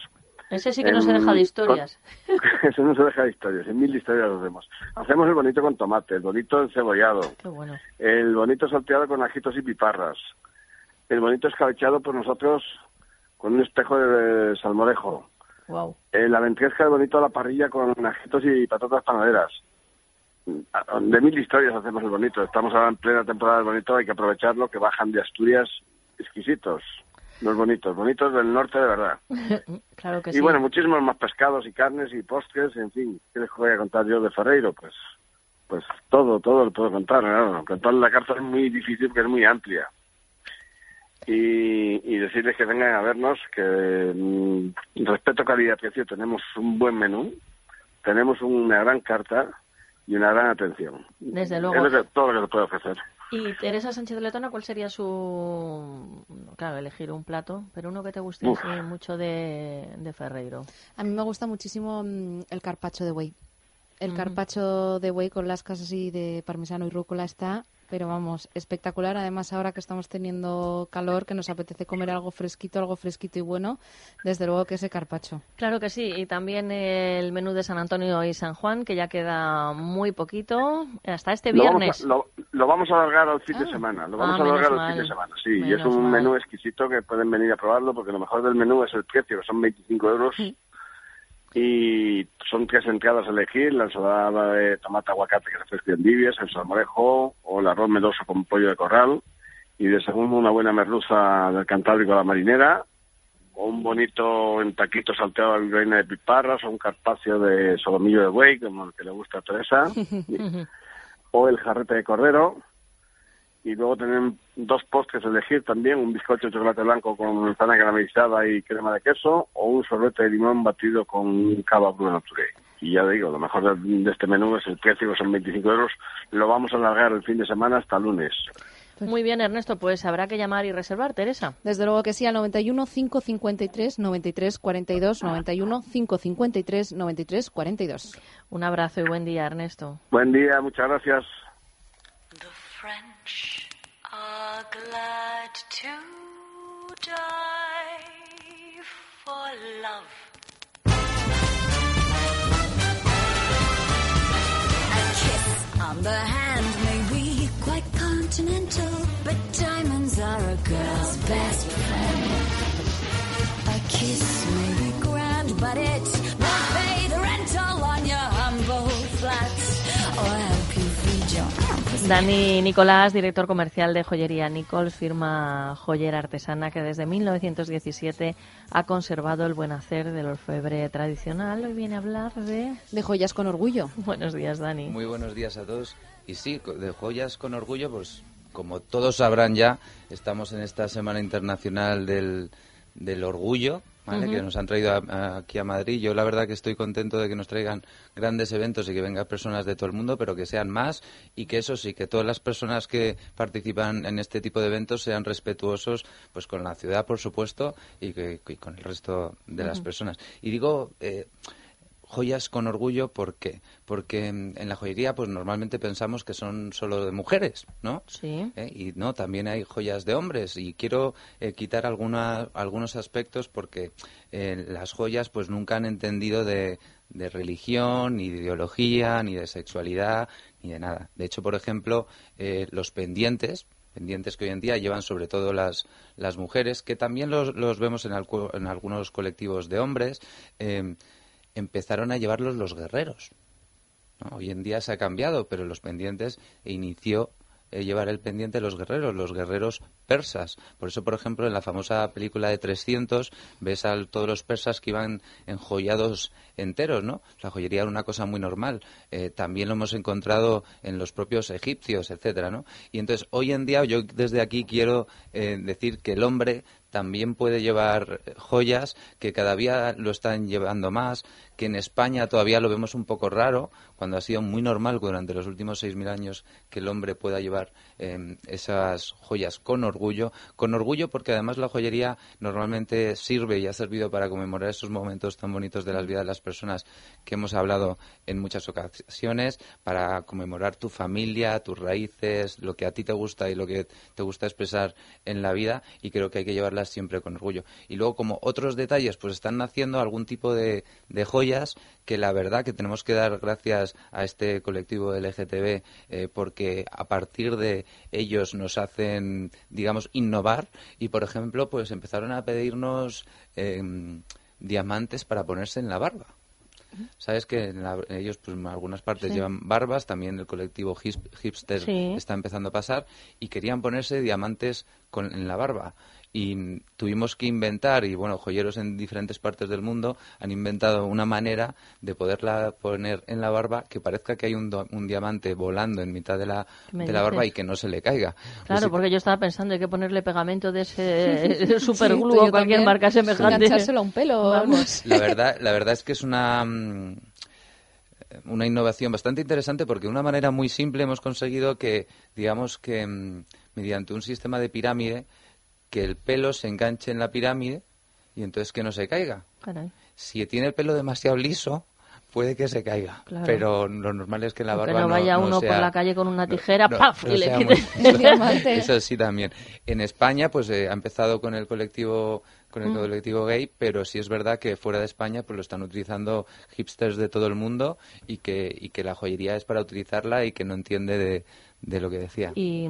Ese sí que no se deja de historias. Eso no se deja de historias, en mil historias lo hacemos. Hacemos el bonito con tomate, el bonito encebollado, Qué bueno. el bonito salteado con ajitos y piparras, el bonito escabechado por nosotros con un espejo de salmorejo, Wow. la ventresca del bonito a la parrilla con ajitos y patatas panaderas. De mil historias hacemos el bonito. Estamos ahora en plena temporada del bonito, hay que aprovecharlo, que bajan de Asturias exquisitos. Los bonitos, bonitos del norte de verdad. claro que y sí. bueno, muchísimos más pescados y carnes y postres, en fin. ¿Qué les voy a contar yo de Ferreiro? Pues pues todo, todo lo puedo contar. ¿no? Contar la carta es muy difícil porque es muy amplia. Y, y decirles que vengan a vernos, que mm, respeto calidad-precio, tenemos un buen menú, tenemos una gran carta y una gran atención. Desde Es luego. lo que- todo lo que se puede ofrecer. Y Teresa Sánchez de Letona, ¿cuál sería su... Claro, elegir un plato, pero uno que te guste mucho de, de Ferreiro. A mí me gusta muchísimo mm, el carpacho de buey. El Ujú. carpacho de buey con las casas así de parmesano y rúcula está, pero vamos, espectacular. Además, ahora que estamos teniendo calor, que nos apetece comer algo fresquito, algo fresquito y bueno, desde luego que ese carpacho. Claro que sí, y también el menú de San Antonio y San Juan, que ya queda muy poquito, hasta este Lo vamos, viernes. a, lo, lo vamos a alargar al fin de semana. Lo vamos Ah, a alargar al fin de semana, sí. y es un mal. menú exquisito que pueden venir a probarlo porque lo mejor del menú es el precio, que son 25 euros. Y son tres entradas a elegir, la ensalada de tomate aguacate que refresca en endivias, el salmorejo o el arroz meloso con pollo de corral. Y de segundo una buena merluza del Cantábrico a la marinera, o un bonito en taquito salteado de bilbaína de piparras, o un carpaccio de solomillo de buey, como el que le gusta a Teresa o el jarrete de cordero. Y luego tienen dos postres a elegir también, un bizcocho de chocolate blanco con manzana caramelizada y crema de queso, o un sorbete de limón batido con cava bruna naturé. Y ya digo, lo mejor de, de este menú es el precio, que son 25 euros. Lo vamos a alargar el fin de semana hasta lunes. Muy bien, Ernesto, pues habrá que llamar y reservar, Teresa. Desde luego que sí, al 91 553 93 42, 91 553 93 42. Un abrazo y buen día, Ernesto. Buen día, muchas gracias. French are glad to die for love. A kiss on the hand may be quite continental, but diamonds are a girl's best friend. A kiss may be grand, but it Dani Nicolás, director comercial de Joyería Nichols, firma joyera artesana que desde 1917 ha conservado el buen hacer del orfebre tradicional. Hoy viene a hablar de... De joyas con orgullo. Buenos días, Dani. Muy buenos días a todos. Y sí, de joyas con orgullo, pues como todos sabrán ya, estamos en esta Semana Internacional del, del Orgullo, ¿vale? Que nos han traído a- a- aquí a Madrid. Yo la verdad que estoy contento de que nos traigan grandes eventos y que vengan personas de todo el mundo, pero que sean más y que eso sí, que todas las personas que participan en este tipo de eventos sean respetuosos pues con la ciudad, por supuesto, y, que, y con el resto de las personas. Y digo... Eh, joyas con orgullo, ¿por qué? Porque en la joyería pues normalmente pensamos que son solo de mujeres, ¿no? Sí. ¿Eh? Y no, también hay joyas de hombres y quiero eh, quitar alguna, algunos aspectos porque eh, las joyas pues nunca han entendido de, de religión, ni de ideología, ni de sexualidad, ni de nada. De hecho, por ejemplo, eh, los pendientes, pendientes que hoy en día llevan sobre todo las, las mujeres, que también los, los vemos en, alcu- en algunos colectivos de hombres, eh, empezaron a llevarlos los guerreros. Hoy en día se ha cambiado, pero los pendientes inició eh, llevar el pendiente los guerreros, los guerreros persas. Por eso, por ejemplo, en la famosa película de 300 ves a todos los persas que iban enjollados enteros, ¿no? La joyería era una cosa muy normal. Eh, también lo hemos encontrado en los propios egipcios, etcétera, ¿no? Y entonces, hoy en día, yo desde aquí quiero eh, decir que el hombre también puede llevar joyas, que cada día lo están llevando más, que en España todavía lo vemos un poco raro, cuando ha sido muy normal durante los últimos 6.000 años que el hombre pueda llevar eh, esas joyas con orgullo. Con orgullo porque además la joyería normalmente sirve y ha servido para conmemorar esos momentos tan bonitos de las vidas de las personas que hemos hablado en muchas ocasiones, para conmemorar tu familia, tus raíces, lo que a ti te gusta y lo que te gusta expresar en la vida y creo que hay que llevarlas siempre con orgullo. Y luego como otros detalles, pues están naciendo algún tipo de, de joyas que la verdad que tenemos que dar gracias a este colectivo LGTB eh, porque a partir de ellos nos hacen, digamos, innovar y, por ejemplo, pues empezaron a pedirnos eh, diamantes para ponerse en la barba. Sabes que en la- ellos, pues en algunas partes Sí. llevan barbas, también el colectivo hip- hipster Sí. está empezando a pasar y querían ponerse diamantes con, en la barba y tuvimos que inventar, y bueno, joyeros en diferentes partes del mundo han inventado una manera de poderla poner en la barba que parezca que hay un, un diamante volando en mitad de la, de la barba y que no se le caiga. Claro, pues porque yo estaba pensando hay que ponerle pegamento de ese superglue o cualquier marca semejante. Enganchárselo a un pelo, vamos. La verdad, la verdad es que es una mm, una innovación bastante interesante porque de una manera muy simple hemos conseguido que, digamos que mm, mediante un sistema de pirámide que el pelo se enganche en la pirámide y entonces que no se caiga. Si tiene el pelo demasiado liso, puede que se caiga. Pero lo normal es que la barba que no vaya uno por la calle con una tijera, ¡paf! y le quite Eso sí también. En España, pues eh, ha empezado con el colectivo con el mm. colectivo gay, pero sí es verdad que fuera de España pues lo están utilizando hipsters de todo el mundo y que, y que la joyería es para utilizarla y que no entiende de, de lo que decía. Y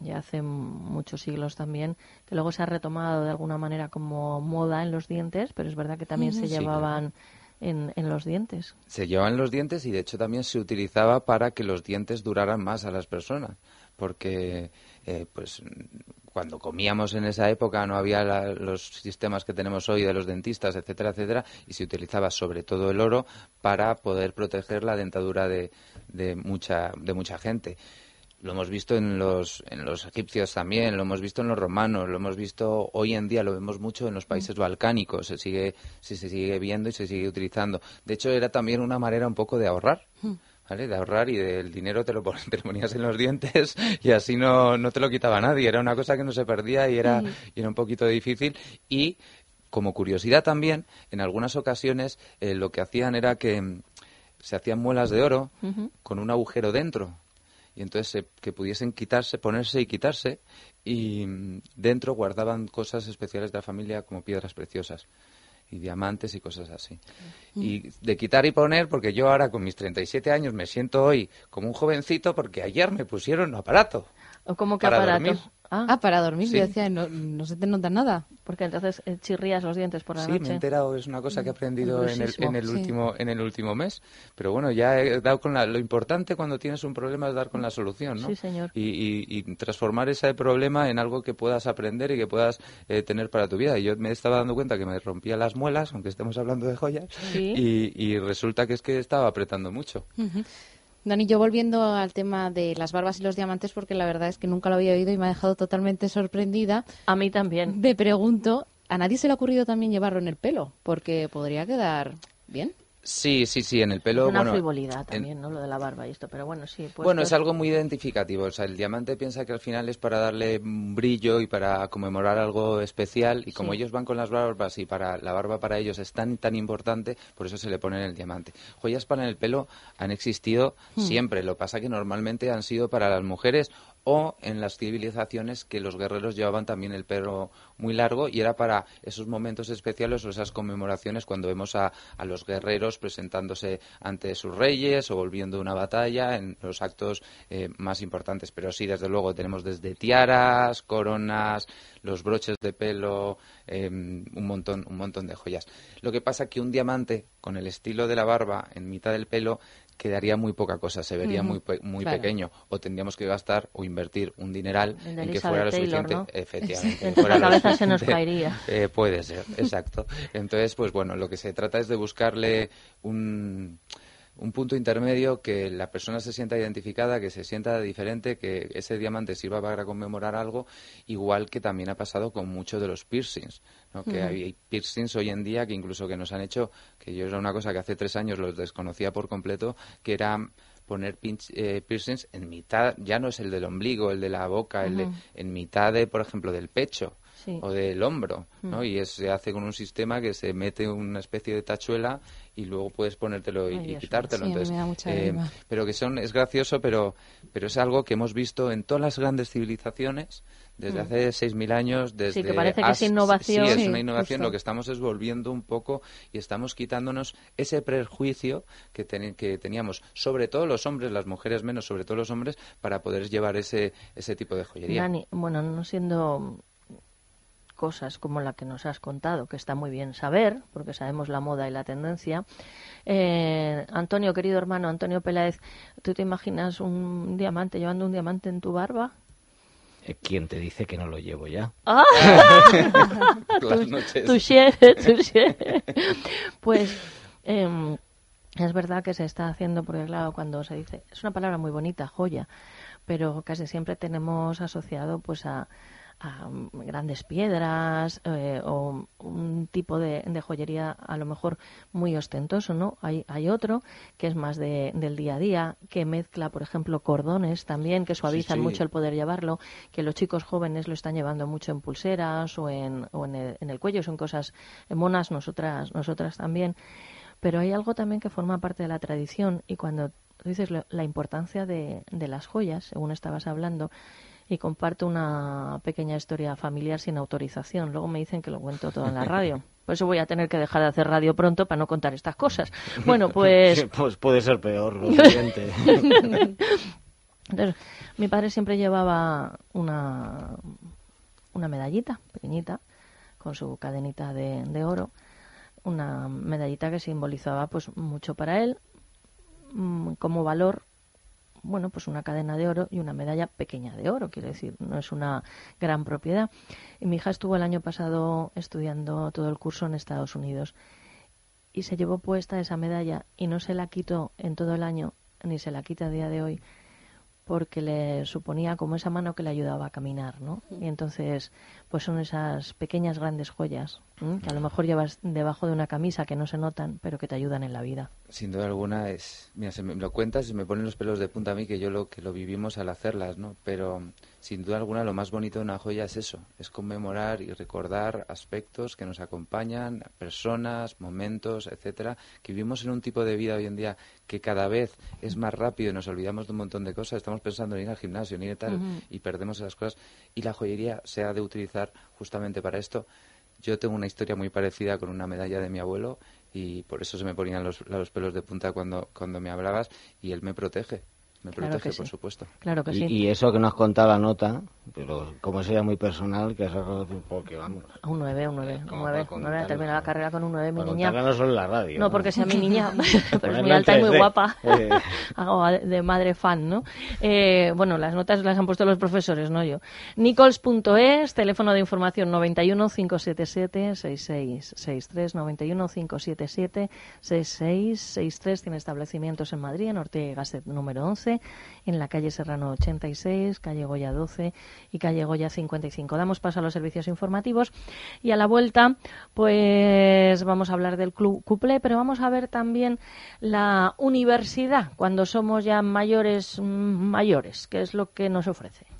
ya hace muchos siglos también, que luego se ha retomado de alguna manera como moda en los dientes, pero es verdad que también se llevaban en, en, los dientes. Se llevaban los dientes y de hecho también se utilizaba para que los dientes duraran más a las personas, porque eh, pues cuando comíamos en esa época no había los sistemas que tenemos hoy de los dentistas, etcétera, etcétera, y se utilizaba sobre todo el oro para poder proteger la dentadura de, de mucha, de mucha gente. Lo hemos visto en los, en los egipcios también, lo hemos visto en los romanos, lo hemos visto hoy en día, lo vemos mucho en los países balcánicos, se sigue, se, sigue viendo y se sigue utilizando. De hecho, era también una manera un poco de ahorrar. ¿Vale? De ahorrar y del dinero te lo, ponías en los dientes y así no, no te lo quitaba nadie. Era una cosa que no se perdía y era, y era un poquito difícil. Y como curiosidad también, en algunas ocasiones eh, lo que hacían era que mm, se hacían muelas de oro con un agujero dentro y entonces que pudiesen quitarse, ponerse y quitarse y mm, dentro guardaban cosas especiales de la familia como piedras preciosas y diamantes y cosas así. Mm. Y de quitar y poner, porque yo ahora con mis 37 años me siento hoy como un jovencito porque ayer me pusieron un aparato. ¿O como que aparato? Ah, para dormir. Yo decía, no, no se te nota nada. Porque entonces eh, chirrías los dientes por la sí, noche. Sí, me he enterado. Es una cosa que he aprendido en el, en el último en el último mes. Pero bueno, ya he dado con la, lo importante cuando tienes un problema es dar con la solución, ¿no? Sí, señor. Y, y, transformar ese problema en algo que puedas aprender y que puedas eh, tener para tu vida. Y yo me estaba dando cuenta que me rompía las muelas, aunque estemos hablando de joyas, y, y, resulta que es que estaba apretando mucho. Dani, yo volviendo al tema de las barbas y los diamantes, porque la verdad es que nunca lo había oído y me ha dejado totalmente sorprendida. A mí también. Me pregunto, ¿a nadie se le ha ocurrido también llevarlo en el pelo? Porque podría quedar bien. Sí, sí, sí, en el pelo. Una bueno, frivolidad también, ¿no? Lo de la barba y esto, pero bueno, sí. Pues bueno, es algo muy identificativo. O sea, el diamante piensa que al final es para darle brillo y para conmemorar algo especial. Y como ellos van con las barbas y para la barba para ellos es tan tan importante, por eso se le ponen el diamante. Joyas para el pelo han existido hmm. siempre. Lo pasa que normalmente han sido para las mujeres o en las civilizaciones que los guerreros llevaban también el pelo muy largo y era para esos momentos especiales o esas conmemoraciones cuando vemos a, los guerreros presentándose ante sus reyes o volviendo una batalla en los actos eh, más importantes. Pero sí, desde luego, tenemos desde tiaras, coronas, los broches de pelo, em, un, montón, un montón de joyas. Lo que pasa que un diamante con el estilo de la barba en mitad del pelo quedaría muy poca cosa, se vería muy, muy pequeño. O tendríamos que gastar o invertir un dineral en que fuera lo suficiente. Efectivamente. la cabeza se nos caería. Eh, puede ser, exacto. Entonces, pues bueno, lo que se trata es de buscarle un un punto intermedio que la persona se sienta identificada, que se sienta diferente, que ese diamante sirva para conmemorar algo, igual que también ha pasado con muchos de los piercings, que hay piercings hoy en día que incluso que nos han hecho, que yo era una cosa que hace tres años los desconocía por completo, que era poner eh, piercings en mitad, ya no es el del ombligo, el de la boca, el de, en mitad de, por ejemplo, del pecho. o del hombro, ¿no? Y se hace con un sistema que se mete una especie de tachuela y luego puedes ponértelo y, quitártelo. eh, pero que son, es gracioso, pero, pero es algo que hemos visto en todas las grandes civilizaciones desde mm. hace 6.000 años. Desde sí, que parece que es innovación. Sí, es una innovación. Lo que estamos es volviendo un poco y estamos quitándonos ese prejuicio que, que teníamos, sobre todo los hombres, las mujeres menos, sobre todo los hombres, para poder llevar ese, ese tipo de joyería. Dani, bueno, no siendo cosas como la que nos has contado, que está muy bien saber, porque sabemos la moda y la tendencia. Eh, Antonio, querido hermano, Antonio Peláez, ¿tú te imaginas un diamante, llevando un diamante en tu barba? ¿Quién te dice que no lo llevo ya? Ah. Las noches. Touché, touché. Pues em, es verdad que se está haciendo, porque claro, cuando se dice, es una palabra muy bonita, joya, pero casi siempre tenemos asociado pues a, a grandes piedras eh, o un tipo de, de joyería a lo mejor muy ostentoso, ¿no? Hay, hay otro que es más de, del día a día, que mezcla, por ejemplo, cordones también, que suavizan sí. mucho el poder llevarlo, que los chicos jóvenes lo están llevando mucho en pulseras o en, o en, el, en el cuello, son cosas monas, nosotras, nosotras también. Pero hay algo también que forma parte de la tradición y cuando dices lo- la importancia de, de las joyas, según estabas hablando, y comparto una pequeña historia familiar sin autorización. Luego me dicen que lo cuento todo en la radio. Por eso voy a tener que dejar de hacer radio pronto para no contar estas cosas. Bueno, pues... pues puede ser peor, lo siguiente. Entonces, mi padre siempre llevaba una, una medallita pequeñita con su cadenita de, de oro, una medallita que simbolizaba pues mucho para él mm, como valor bueno, pues una cadena de oro y una medalla pequeña de oro, quiere decir, no es una gran propiedad. Y mi hija estuvo el año pasado estudiando todo el curso en Estados Unidos y se llevó puesta esa medalla y no se la quitó en todo el año, ni se la quita a día de hoy, porque le suponía como esa mano que le ayudaba a caminar, ¿no? Y entonces, pues son esas pequeñas grandes joyas que a lo mejor llevas debajo de una camisa que no se notan, pero que te ayudan en la vida. Sin duda alguna es, mira, se me lo cuentas y me ponen los pelos de punta a mí que yo lo que lo vivimos al hacerlas, ¿no? Pero sin duda alguna lo más bonito de una joya es eso, es conmemorar y recordar aspectos que nos acompañan, personas, momentos, etcétera, que vivimos en un tipo de vida hoy en día que cada vez es más rápido y nos olvidamos de un montón de cosas, estamos pensando en ir al gimnasio, en ir y tal, y perdemos esas cosas. Y la joyería se ha de utilizar justamente para esto. Yo tengo una historia muy parecida con una medalla de mi abuelo y por eso se me ponían los, los pelos de punta cuando, cuando me hablabas y él me protege, me Claro protege que por sí. supuesto. Claro que y, sí. y eso que nos contaba la nota, pero como sea muy personal, que eso porque vamos. Un 9, un 9, un como 9, para un 9. Termina la carrera con un 9, mi niña. no solo en la radio, No, ¿no? porque sea mi niña, pero es muy alta y muy 3D. guapa. Eh. Hago de de madre fan, ¿no? Eh, bueno, las notas las han puesto los profesores, no yo. Nichols.es, teléfono de información 91 577 6663, 91 577 6663. Tiene establecimientos en Madrid, en Ortega número 11, en la calle Serrano 86, calle Goya 12 y calle Goya 55. Damos paso a los servicios informativos y a la vuelta, pues vamos a hablar del club Cuplé, pero vamos a ver también la universidad cuando somos ya mayores, mm, mayores, que es lo que nos ofrece.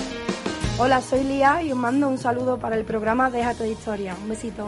Hola, soy Lía y os mando un saludo para el programa Déjate de Historia. Un besito.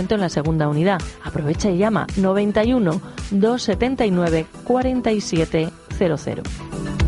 en la segunda unidad. Aprovecha y llama 91 279 4700.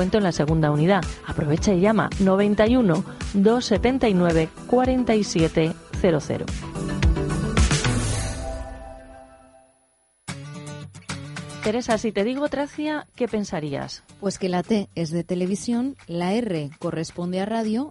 en la segunda unidad. Aprovecha y llama 91 279 4700. Teresa, si te digo Tracia, ¿qué pensarías? Pues que la T es de televisión, la R corresponde a radio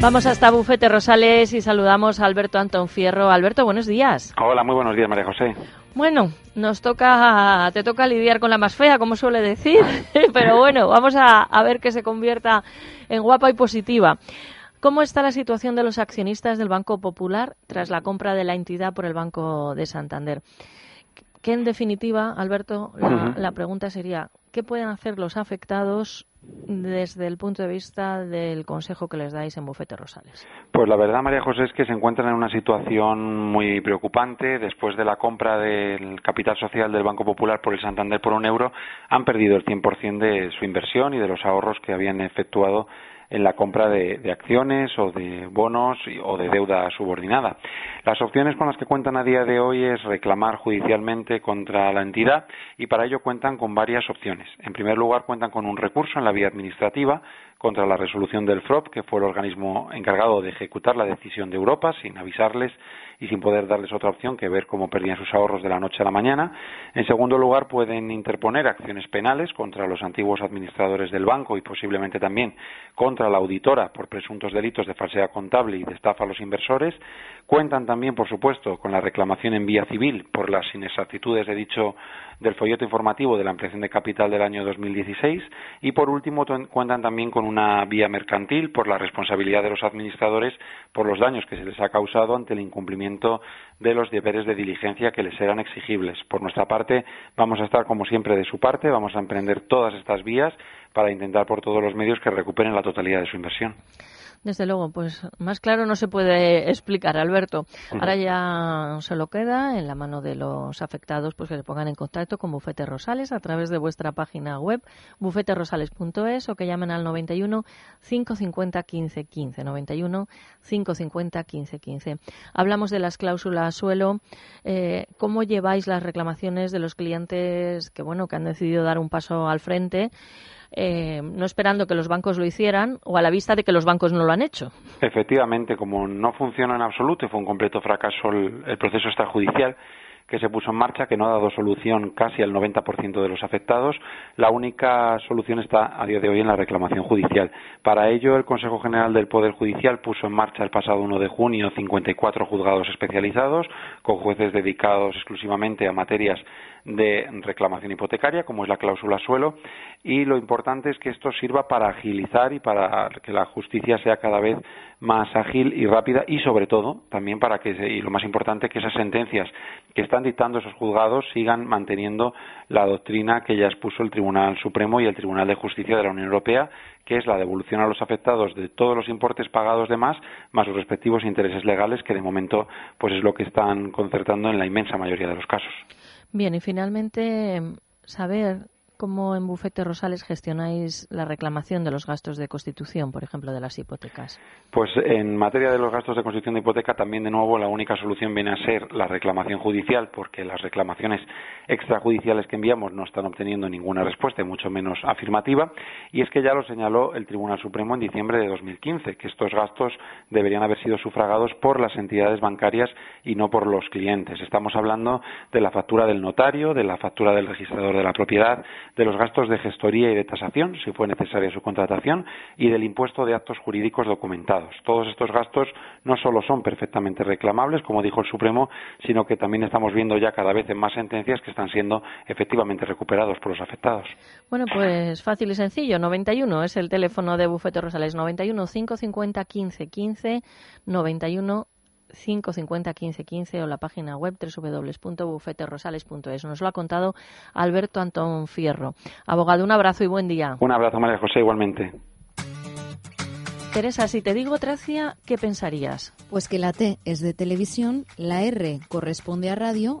Vamos hasta Bufete Rosales y saludamos a Alberto Antón Fierro. Alberto, buenos días. Hola, muy buenos días, María José. Bueno, nos toca, te toca lidiar con la más fea, como suele decir, pero bueno, vamos a, a ver que se convierta en guapa y positiva. ¿Cómo está la situación de los accionistas del Banco Popular tras la compra de la entidad por el Banco de Santander? Que en definitiva, Alberto, la pregunta sería, ¿qué pueden hacer los afectados desde el punto de vista del consejo que les dais en Bufete Rosales? Pues la verdad, María José, es que se encuentran en una situación muy preocupante. Después de la compra del capital social del Banco Popular por el Santander por un euro, han perdido el 100% de su inversión y de los ahorros que habían efectuado en la compra de, acciones o de bonos y- o de deuda subordinada. Las opciones con las que cuentan a día de hoy es reclamar judicialmente contra la entidad y para ello cuentan con varias opciones. En primer lugar, cuentan con un recurso en la vía administrativa contra la resolución del FROP, que fue el organismo encargado de ejecutar la decisión de Europa sin avisarles y sin poder darles otra opción que ver cómo perdían sus ahorros de la noche a la mañana. En segundo lugar, pueden interponer acciones penales contra los antiguos administradores del banco y posiblemente también contra la auditora por presuntos delitos de falsedad contable y de estafa a los inversores. Cuentan también, por supuesto, con la reclamación en vía civil por las inexactitudes de dicho del folleto informativo de la ampliación de capital del año 2016 y por último cuentan también con una vía mercantil por la responsabilidad de los administradores por los daños que se les ha causado ante el incumplimiento de los deberes de diligencia que les eran exigibles. Por nuestra parte, vamos a estar como siempre de su parte, vamos a emprender todas estas vías para intentar por todos los medios que recuperen la totalidad de su inversión. Desde luego, pues más claro no se puede explicar, Alberto. Ahora ya se lo queda en la mano de los afectados, pues que se pongan en contacto con Bufete Rosales a través de vuestra página web, bufeterosales.es o que llamen al 91 550 15 15. 91 550 15 15. Hablamos de las cláusulas suelo. Eh, ¿Cómo lleváis las reclamaciones de los clientes que, bueno, que han decidido dar un paso al frente? Eh, no esperando que los bancos lo hicieran o a la vista de que los bancos no lo han hecho. Efectivamente, como no funciona en absoluto y fue un completo fracaso el, el proceso extrajudicial que se puso en marcha, que no ha dado solución casi al 90% de los afectados, la única solución está a día de hoy en la reclamación judicial. Para ello, el Consejo General del Poder Judicial puso en marcha el pasado 1 de junio 54 juzgados especializados, con jueces dedicados exclusivamente a materias de reclamación hipotecaria, como es la cláusula suelo, y lo importante es que esto sirva para agilizar y para que la justicia sea cada vez más ágil y rápida y sobre todo también para que y lo más importante que esas sentencias que están dictando esos juzgados sigan manteniendo la doctrina que ya expuso el Tribunal Supremo y el Tribunal de Justicia de la Unión Europea que es la devolución a los afectados de todos los importes pagados de más más sus respectivos intereses legales que de momento pues es lo que están concertando en la inmensa mayoría de los casos. Bien, y finalmente saber cómo en Bufete Rosales gestionáis la reclamación de los gastos de constitución, por ejemplo, de las hipotecas. Pues en materia de los gastos de constitución de hipoteca, también de nuevo la única solución viene a ser la reclamación judicial, porque las reclamaciones extrajudiciales que enviamos no están obteniendo ninguna respuesta, y mucho menos afirmativa. Y es que ya lo señaló el Tribunal Supremo en diciembre de 2015, que estos gastos deberían haber sido sufragados por las entidades bancarias y no por los clientes. Estamos hablando de la factura del notario, de la factura del registrador de la propiedad, de los gastos de gestoría y de tasación, si fue necesaria su contratación, y del impuesto de actos jurídicos documentados. Todos estos gastos no solo son perfectamente reclamables, como dijo el Supremo, sino que también estamos viendo ya cada vez en más sentencias que están siendo efectivamente recuperados por los afectados. Bueno, pues fácil y sencillo. 91 es el teléfono de Bufete Rosales. 91 550 15 15 91 550 15 15 o la página web www.bufeterosales.es. Nos lo ha contado Alberto Antón Fierro. Abogado, un abrazo y buen día. Un abrazo, María José, igualmente. Teresa, si te digo Tracia, ¿qué pensarías? Pues que la T es de televisión, la R corresponde a radio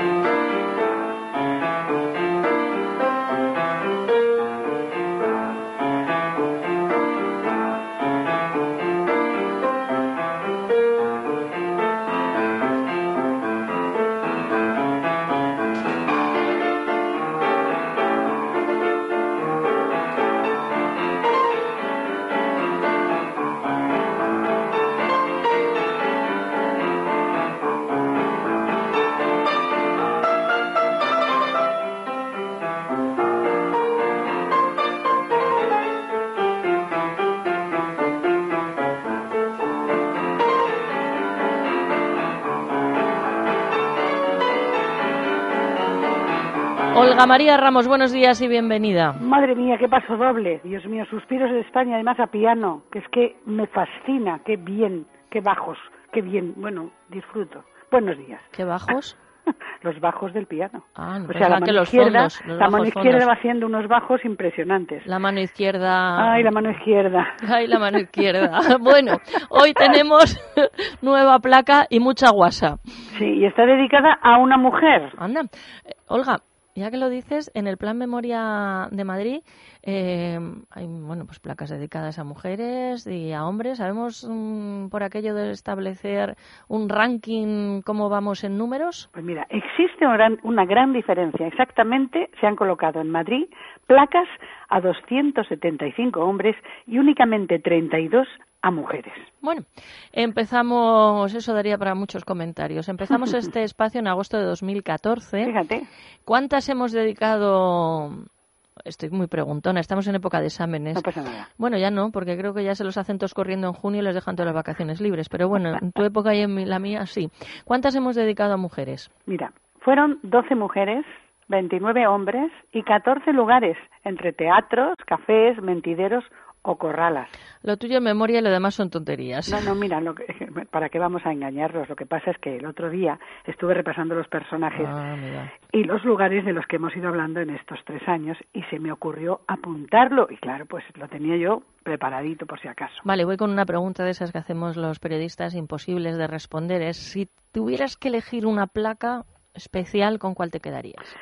Olga María Ramos, buenos días y bienvenida. Madre mía, qué paso doble. Dios mío, suspiros de España, además a piano, que es que me fascina, qué bien, qué bajos, qué bien. Bueno, disfruto. Buenos días. ¿Qué bajos? los bajos del piano. Ah, no o sea, la mano que los izquierda, fondos, los la mano izquierda fondos. va haciendo unos bajos impresionantes. La mano izquierda. Ay, la mano izquierda. Ay, la mano izquierda. Bueno, hoy tenemos nueva placa y mucha guasa. Sí, y está dedicada a una mujer. Anda, Eh, Olga, ya que lo dices, en el Plan Memoria de Madrid eh, hay bueno pues placas dedicadas a mujeres y a hombres. Sabemos mm, por aquello de establecer un ranking cómo vamos en números. Pues mira, existe una gran, una gran diferencia. Exactamente se han colocado en Madrid placas a 275 hombres y únicamente 32 a mujeres. Bueno, empezamos, eso daría para muchos comentarios. Empezamos este espacio en agosto de 2014. Fíjate. ¿Cuántas hemos dedicado? Estoy muy preguntona, estamos en época de exámenes. No pasa nada. Bueno, ya no, porque creo que ya se los hacen todos corriendo en junio y les dejan todas las vacaciones libres. Pero bueno, en tu época y en la mía sí. ¿Cuántas hemos dedicado a mujeres? Mira, fueron 12 mujeres, 29 hombres y 14 lugares entre teatros, cafés, mentideros o corralas. Lo tuyo es memoria y lo demás son tonterías. No, no, mira, lo que- ¿para qué vamos a engañarnos? Lo que pasa es que el otro día estuve repasando los personajes Ah, y los lugares de los que hemos ido hablando en estos tres años y se me ocurrió apuntarlo y claro, pues lo tenía yo preparadito por si acaso. Vale, voy con una pregunta de esas que hacemos los periodistas imposibles de responder. Es si tuvieras que elegir una placa especial, ¿con cuál te quedarías?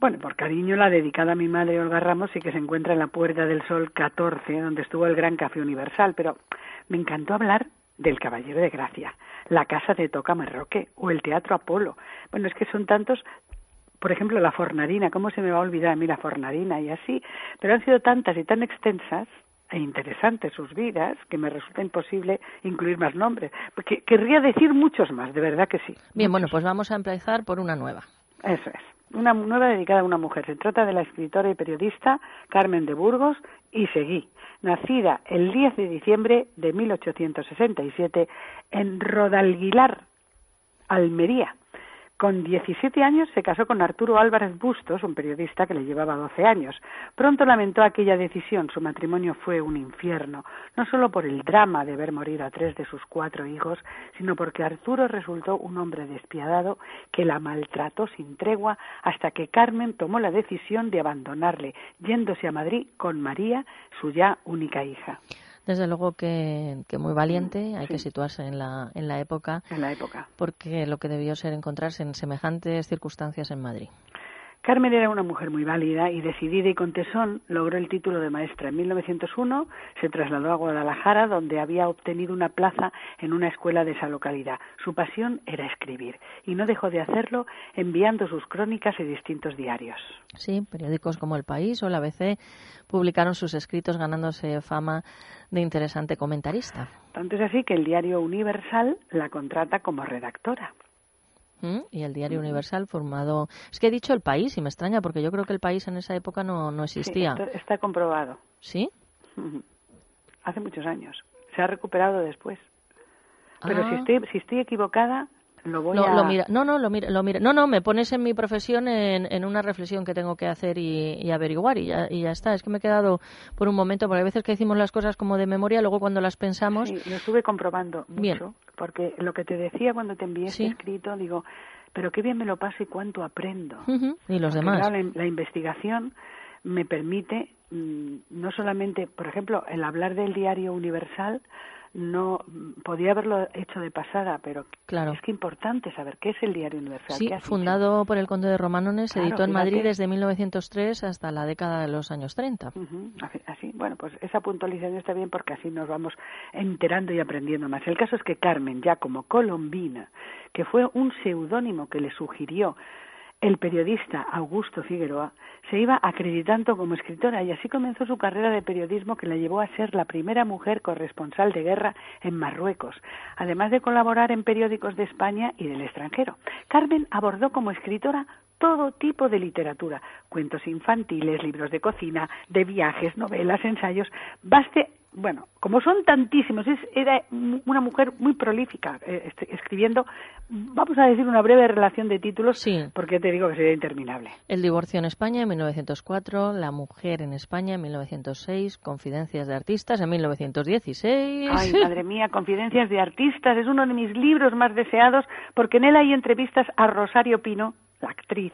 Bueno, por cariño la dedicada a mi madre Olga Ramos y que se encuentra en la Puerta del Sol 14, donde estuvo el Gran Café Universal, pero me encantó hablar del Caballero de Gracia, la Casa de Toca Marroque o el Teatro Apolo. Bueno, es que son tantos, por ejemplo, la Fornarina, ¿cómo se me va a olvidar a mí la Fornarina y así? Pero han sido tantas y tan extensas e interesantes sus vidas que me resulta imposible incluir más nombres. Porque querría decir muchos más, de verdad que sí. Bien, bueno, pues vamos a empezar por una nueva. Eso es. Una nueva dedicada a una mujer. Se trata de la escritora y periodista Carmen de Burgos y Seguí, nacida el 10 de diciembre de 1867 en Rodalguilar, Almería. Con 17 años se casó con Arturo Álvarez Bustos, un periodista que le llevaba 12 años. Pronto lamentó aquella decisión. Su matrimonio fue un infierno, no solo por el drama de ver morir a tres de sus cuatro hijos, sino porque Arturo resultó un hombre despiadado que la maltrató sin tregua hasta que Carmen tomó la decisión de abandonarle, yéndose a Madrid con María, su ya única hija. Desde luego que, que muy valiente, hay que situarse en la, en la época. En la época. Porque lo que debió ser encontrarse en semejantes circunstancias en Madrid. Carmen era una mujer muy válida y decidida y con tesón logró el título de maestra. En 1901 se trasladó a Guadalajara, donde había obtenido una plaza en una escuela de esa localidad. Su pasión era escribir y no dejó de hacerlo enviando sus crónicas en distintos diarios. Sí, periódicos como El País o la ABC publicaron sus escritos ganándose fama de interesante comentarista. Tanto es así que el diario Universal la contrata como redactora. ¿Mm? Y el Diario Universal formado... Es que he dicho el país y me extraña porque yo creo que el país en esa época no, no existía. Sí, esto está comprobado. ¿Sí? Hace muchos años. Se ha recuperado después. Pero Ah. si, estoy, si estoy equivocada, lo voy Lo, a... lo mira, no, no, lo mira, lo mira. No, no, me pones en mi profesión en, en una reflexión que tengo que hacer y, y averiguar y ya, y ya está. Es que me he quedado por un momento, porque a veces que decimos las cosas como de memoria, luego cuando las pensamos... Sí, lo estuve comprobando mucho, Bien. porque lo que te decía cuando te envié este escrito, digo, pero qué bien me lo paso y cuánto aprendo. Y los Porque, demás. la investigación me permite mm, no solamente, por ejemplo, el hablar del diario universal, no podía haberlo hecho de pasada, pero Claro. es que importante saber qué es el diario universal. Sí, fundado por el conde de Romanones, se Claro, editó en Madrid desde 1903 hasta la década de los años 30. Ujú, así- Así, bueno, pues esa puntualización está bien porque así nos vamos enterando y aprendiendo más. El caso es que Carmen, ya como colombina, que fue un seudónimo que le sugirió el periodista Augusto Figueroa, se iba acreditando como escritora y así comenzó su carrera de periodismo que la llevó a ser la primera mujer corresponsal de guerra en Marruecos, además de colaborar en periódicos de España y del extranjero. Carmen abordó como escritora todo tipo de literatura, cuentos infantiles, libros de cocina, de viajes, novelas, ensayos. Baste, bueno, como son tantísimos, es, era una mujer muy prolífica eh, este- escribiendo, vamos a decir una breve relación de títulos, porque te digo que sería interminable. El divorcio en España en 1904, La mujer en España en 1906, Confidencias de artistas en 1916. Ay, madre mía, Confidencias de Artistas es uno de mis libros más deseados porque en él hay entrevistas a Rosario Pino, la actriz,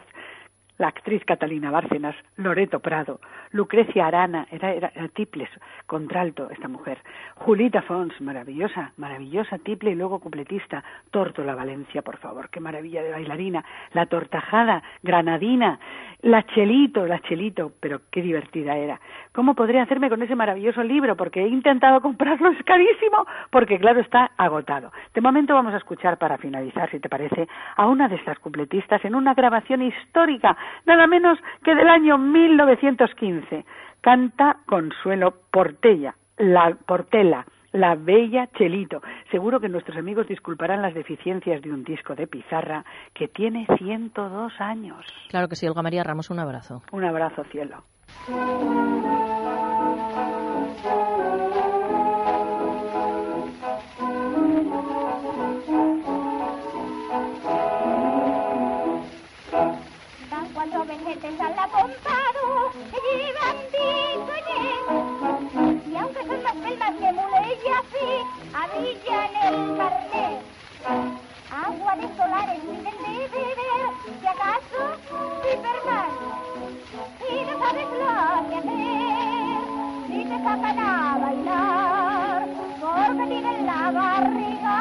la actriz Catalina Bárcenas, Loreto Prado, Lucrecia Arana, era, era, era tiples, contralto esta mujer, Julita Fons, maravillosa, maravillosa tiple y luego cupletista, Tórtola Valencia, por favor, qué maravilla de bailarina, la Tortajada, Granadina, la Chelito, la Chelito, pero qué divertida era. ¿Cómo podré hacerme con ese maravilloso libro? Porque he intentado comprarlo, es carísimo, porque claro, está agotado. De momento vamos a escuchar, para finalizar, si te parece, a una de estas cupletistas en una grabación histórica, nada menos que del año 1915. Canta Consuelo Portella, la Portela, la bella Chelito. Seguro que nuestros amigos disculparán las deficiencias de un disco de pizarra que tiene 102 años. Claro que sí, Olga María Ramos, un abrazo. Un abrazo, cielo. Apontado, que llevan pico Y aunque son más pelmas que mules y así, avillan el carnet. Agua de solares piden de beber, si acaso hiperman. Y no sabes lo que hacer, si te sacan a bailar, porque tienen la barriga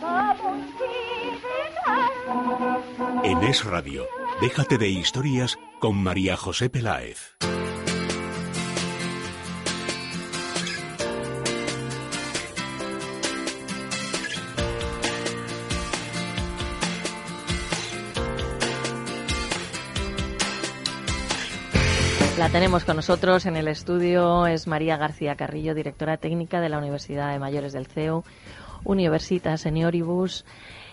como un cibetal. En Es Radio, Déjate de historias con María José Peláez. La tenemos con nosotros en el estudio, es María García Carrillo, directora técnica de la Universidad de Mayores del CEU, Universitas Senioribus.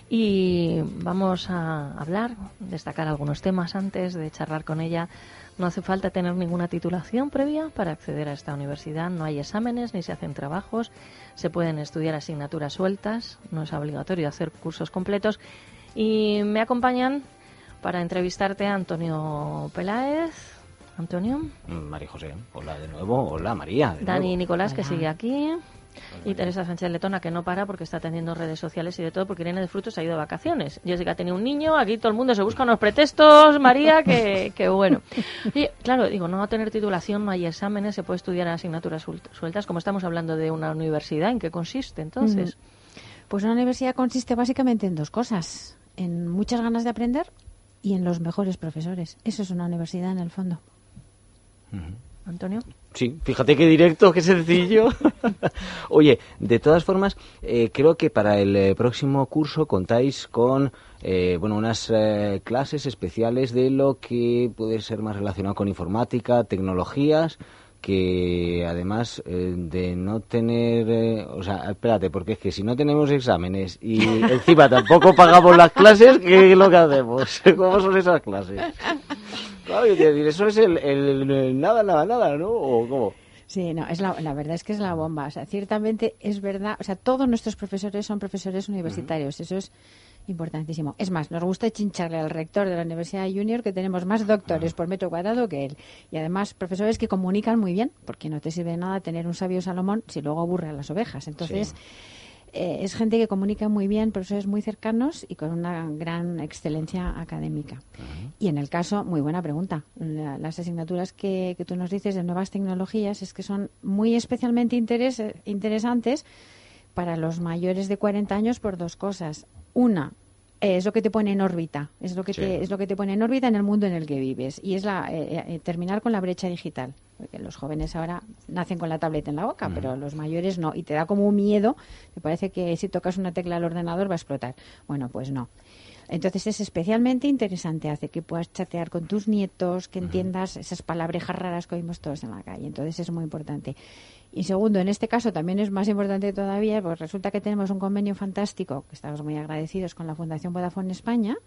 Y vamos a hablar, destacar algunos temas antes de charlar con ella. No hace falta tener ninguna titulación previa para acceder a esta universidad. No hay exámenes ni se hacen trabajos. Se pueden estudiar asignaturas sueltas. No es obligatorio hacer cursos completos. Y me acompañan para entrevistarte a Antonio Peláez. Antonio. María José, hola de nuevo. Hola María. de Dani nuevo. Nicolás, que sigue aquí. Y Teresa Sánchez Letona, que no para porque está atendiendo redes sociales y de todo, porque Irene de Frutos ha ido de vacaciones. Jessica ha tenido un niño, aquí todo el mundo se busca unos pretextos, María, que, que bueno. Y claro, digo, no va a tener titulación, no hay exámenes, se puede estudiar asignaturas suelt- sueltas, como estamos hablando de una universidad, ¿en qué consiste entonces? Pues una universidad consiste básicamente en dos cosas, en muchas ganas de aprender y en los mejores profesores. Eso es una universidad en el fondo. Antonio. Sí, fíjate qué directo, qué sencillo. Oye, de todas formas, eh, creo que para el eh, próximo curso contáis con eh, bueno unas eh, clases especiales de lo que puede ser más relacionado con informática, tecnologías, que además eh, de no tener, eh, o sea, espérate, porque es que si no tenemos exámenes y encima tampoco pagamos las clases, ¿qué es lo que hacemos? ¿Cómo son esas clases? Claro, decir, eso es el, el- el nada, nada, nada, ¿no? ¿O cómo? Sí, no, es la, la verdad es que es la bomba. O sea, ciertamente es verdad, o sea, todos nuestros profesores son profesores universitarios, eso es importantísimo. Es más, nos gusta chincharle al rector de la Universidad Junior que tenemos más doctores por metro cuadrado que él. Y además, profesores que comunican muy bien, porque no te sirve de nada tener un sabio Salomón si luego aburre a las ovejas. Entonces, eh, es gente que comunica muy bien, profesores muy cercanos y con una gran excelencia académica. Y en el caso, muy buena pregunta. La- las asignaturas que, que tú nos dices de nuevas tecnologías es que son muy especialmente interes- interesantes para los mayores de 40 años por dos cosas. Una, eh, es lo que te pone en órbita, es lo que Sí. te es lo que te pone en órbita en el mundo en el que vives y es la eh, eh, terminar con la brecha digital, porque los jóvenes ahora nacen con la tableta en la boca, pero los mayores no y te da como un miedo, te parece que si tocas una tecla al ordenador va a explotar. Bueno, pues no. Entonces es especialmente interesante, hace que puedas chatear con tus nietos, que entiendas esas palabrejas raras que oímos todos en la calle. Entonces es muy importante. Y segundo, en este caso también es más importante todavía, pues resulta que tenemos un convenio fantástico, que estamos muy agradecidos con la Fundación Vodafone España,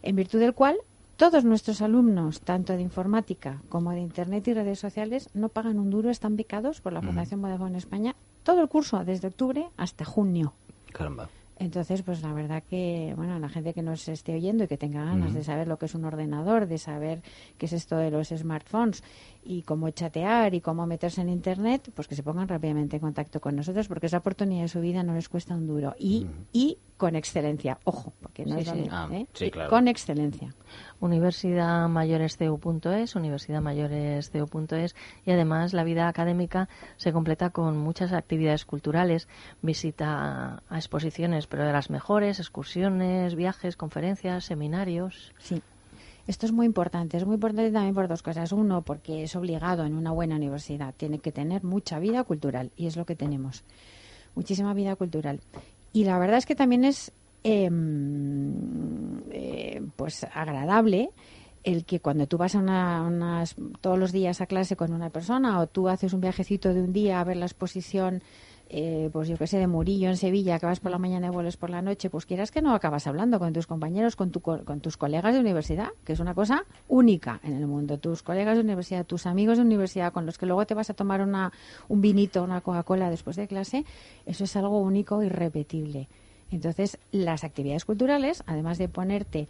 en virtud del cual todos nuestros alumnos, tanto de informática como de Internet y redes sociales, no pagan un duro, están becados por la Fundación Vodafone España todo el curso, desde octubre hasta junio. Caramba. Entonces, pues la verdad que, bueno, la gente que nos esté oyendo y que tenga ganas de saber lo que es un ordenador, de saber qué es esto de los smartphones y cómo chatear y cómo meterse en Internet, pues que se pongan rápidamente en contacto con nosotros porque esa oportunidad de su vida no les cuesta un duro. Y, y con excelencia, ojo, porque no Sí, es lo sí. mismo, Ah, ¿eh? sí, Y claro. Con excelencia. universidadmayorescu.es, universidadmayorescu.es y además la vida académica se completa con muchas actividades culturales, visita a exposiciones, pero de las mejores, excursiones, viajes, conferencias, seminarios. Sí. Esto es muy importante. Es muy importante también por dos cosas. Uno, porque es obligado en una buena universidad. Tiene que tener mucha vida cultural y es lo que tenemos. Muchísima vida cultural. Y la verdad es que también es em, eh, pues agradable el que cuando tú vas a una- unas, todos los días a clase con una persona o tú haces un viajecito de un día a ver la exposición eh, pues yo que sé, de Murillo en Sevilla, vas por la mañana y vuelves por la noche, pues quieras que no acabas hablando con tus compañeros, con, tu, co- con tus colegas de universidad, que es una cosa única en el mundo. Tus colegas de universidad, tus amigos de universidad, con los que luego te vas a tomar una, un vinito, una Coca-Cola después de clase, eso es algo único y repetible. Entonces, las actividades culturales, además de ponerte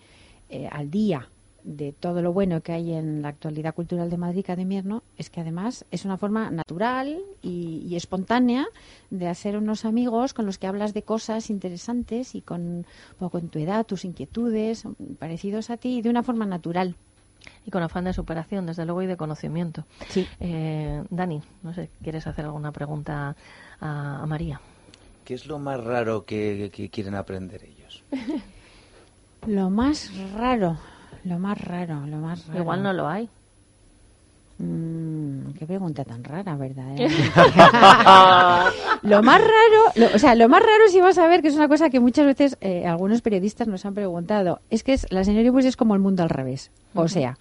eh, al día de todo lo bueno que hay en la actualidad cultural de Madrid cada invierno es que además es una forma natural y, y espontánea de hacer unos amigos con los que hablas de cosas interesantes y con, un poco con tu edad, tus inquietudes, parecidos a ti, de una forma natural. Y con afán de superación, desde luego, y de conocimiento. Sí. Eh, Dani, no sé, ¿quieres hacer alguna pregunta a, a María? ¿Qué es lo más raro que, que quieren aprender ellos? Lo más raro, lo más raro, lo más raro. Igual no lo hay. Mm, qué pregunta tan rara, ¿verdad? lo más raro, lo- o sea, lo más raro si vas a ver que es una cosa que muchas veces eh, algunos periodistas nos han preguntado, es que es, la señora Ibus es como el mundo al revés. O sea,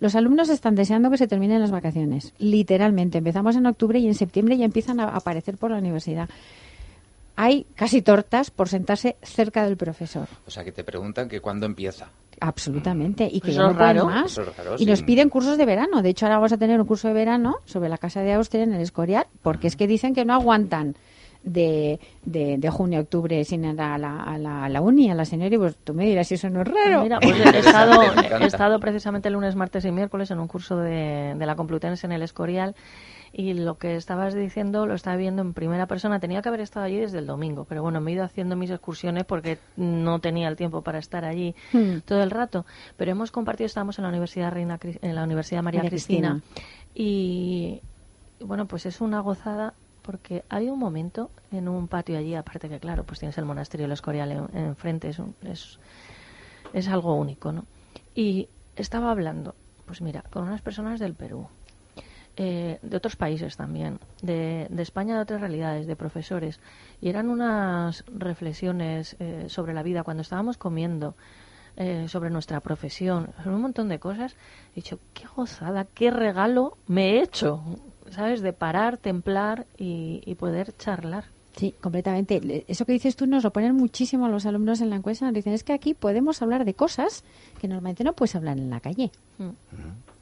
Los alumnos están deseando que se terminen las vacaciones, literalmente. Empezamos en octubre y en septiembre ya empiezan a aparecer por la universidad. Hay casi tortas por sentarse cerca del profesor. O sea, que te preguntan que cuándo empieza. Absolutamente. Y que Eso ya no pueden más. Eso es raro, y nos piden cursos de verano. De hecho, ahora vamos a tener un curso de verano sobre la casa de Austria en el Escorial, porque es que dicen que no aguantan de, de, de junio a octubre sin ir a la, a la, a la uni, a la señora, y pues tú me dirás si eso no es raro. Mira, pues he estado, he estado precisamente lunes, martes y miércoles en un curso de, de la Complutense en el Escorial y lo que estabas diciendo lo estaba viendo en primera persona. Tenía que haber estado allí desde el domingo, pero bueno, me he ido haciendo mis excursiones porque no tenía el tiempo para estar allí Hmm. todo el rato. Pero hemos compartido, estábamos en la Universidad Reina, en la Universidad María, María Cristina, Cristina. y bueno, pues es una gozada porque hay un momento en un patio allí, aparte que claro, pues tienes el monasterio del Escorial en- enfrente, es, un- es, es algo único, ¿no? Y estaba hablando, pues mira, con unas personas del Perú, eh, de otros países también, de, de España, de otras realidades, de profesores, y eran unas reflexiones eh, sobre la vida cuando estábamos comiendo, eh, sobre nuestra profesión, sobre un montón de cosas. He dicho, qué gozada, qué regalo me he hecho, ¿sabes? De parar, templar y, y poder charlar. Sí, completamente. Le- Eso que dices tú nos lo ponen muchísimo a los alumnos en la encuesta. Nos dicen, es que aquí podemos hablar de cosas que normalmente no puedes hablar en la calle. Mm.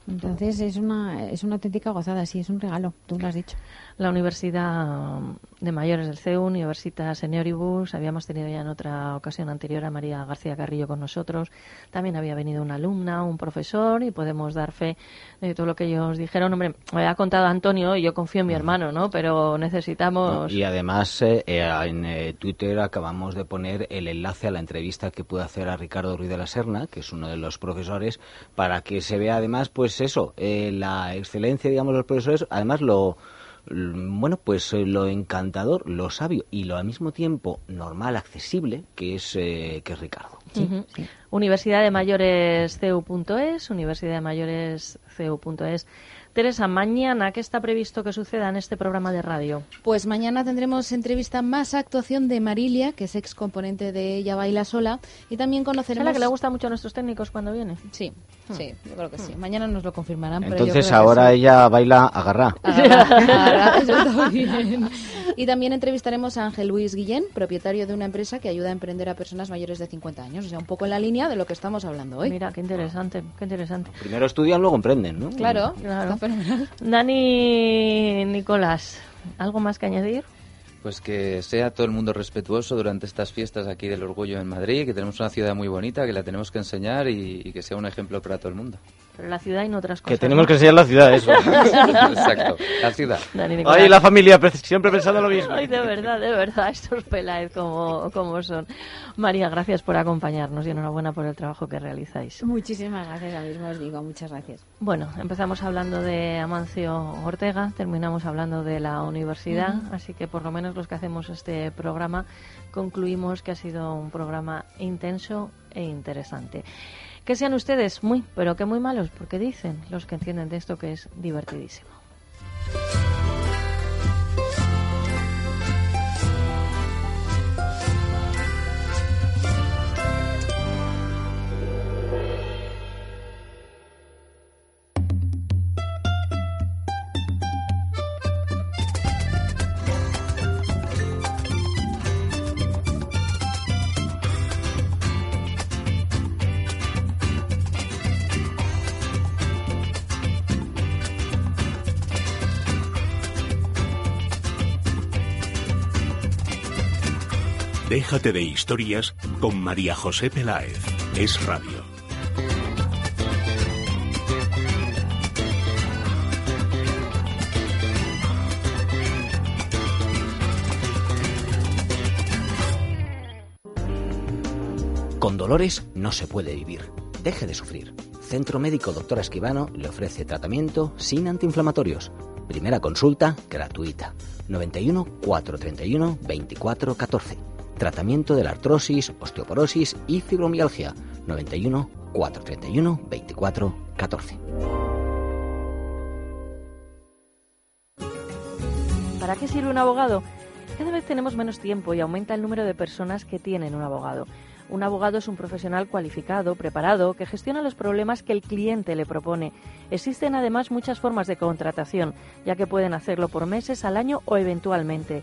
Entonces es una, es una auténtica gozada, sí, es un regalo, tú lo has dicho. La Universidad de Mayores del CEU, Universitas Senioribus, habíamos tenido ya en otra ocasión anterior a María García Carrillo con nosotros. También había venido una alumna, un profesor, y podemos dar fe de todo lo que ellos dijeron. Hombre, me ha contado Antonio y yo confío en mi hermano, ¿no? Pero necesitamos. Y además eh, eh, en eh, Twitter acabamos de poner el enlace a la entrevista que puede hacer a Ricardo Ruiz de la Serna, que es uno de los profesores, para que se vea además, pues eso, eh, la excelencia, digamos, de los profesores, además lo bueno, pues eh, lo encantador, lo sabio y lo al mismo tiempo normal, accesible, que es que es Ricardo. Universidad de Mayores CEU.es, Universidad de Mayores CEU.es. Teresa, mañana, ¿qué está previsto que suceda en este programa de radio? Pues mañana tendremos entrevista más actuación de Marilia, que es ex componente de Ella Baila Sola, y también ¿Es conoceremos... la que le gusta mucho a nuestros técnicos cuando viene? Sí, sí, yo creo que sí. Mañana nos lo confirmarán. pero yo Entonces ahora sí. ella baila agarrá. Ahora, eso está bien. Y también entrevistaremos a Ángel Luis Guillén, propietario de una empresa que ayuda a emprender a personas mayores de 50 años. O sea, un poco en la línea de lo que estamos hablando hoy. Mira, qué interesante, qué interesante. Primero estudian, luego emprenden, ¿no? Claro, Claro. está fenomenal. Dani Nicolás, ¿algo más que añadir? Pues que sea todo el mundo respetuoso durante estas fiestas aquí del orgullo en Madrid, que tenemos una ciudad muy bonita, que la tenemos que enseñar y, y que sea un ejemplo para todo el mundo. Pero la ciudad y no otras cosas. Que tenemos ¿no? que enseñar la ciudad, eso. Exacto, la ciudad. Dani. Ay, la familia, pre- siempre pensando lo mismo. Ay, de verdad, de verdad, estos Peláez como, como son. María, gracias por acompañarnos y enhorabuena por el trabajo que realizáis. Muchísimas gracias, a mismo os digo, muchas gracias. Bueno, empezamos hablando de Amancio Ortega, terminamos hablando de la universidad, así que por lo menos los que hacemos este programa concluimos que ha sido un programa intenso e interesante. Que sean ustedes muy, pero que muy malos, porque dicen los que entienden de esto que es divertidísimo. Déjate de historias con María José Peláez. Es radio. Con dolores no se puede vivir. Deje de sufrir. Centro Médico Doctora Esquivano le ofrece tratamiento sin antiinflamatorios. Primera consulta gratuita. 91 431 24 14. Tratamiento de la artrosis, osteoporosis y fibromialgia. 91 431 24 14. ¿Para qué sirve un abogado? Cada vez tenemos menos tiempo y aumenta el número de personas que tienen un abogado. Un abogado es un profesional cualificado, preparado, que gestiona los problemas que el cliente le propone. Existen además muchas formas de contratación, ya que pueden hacerlo por meses, al año o eventualmente.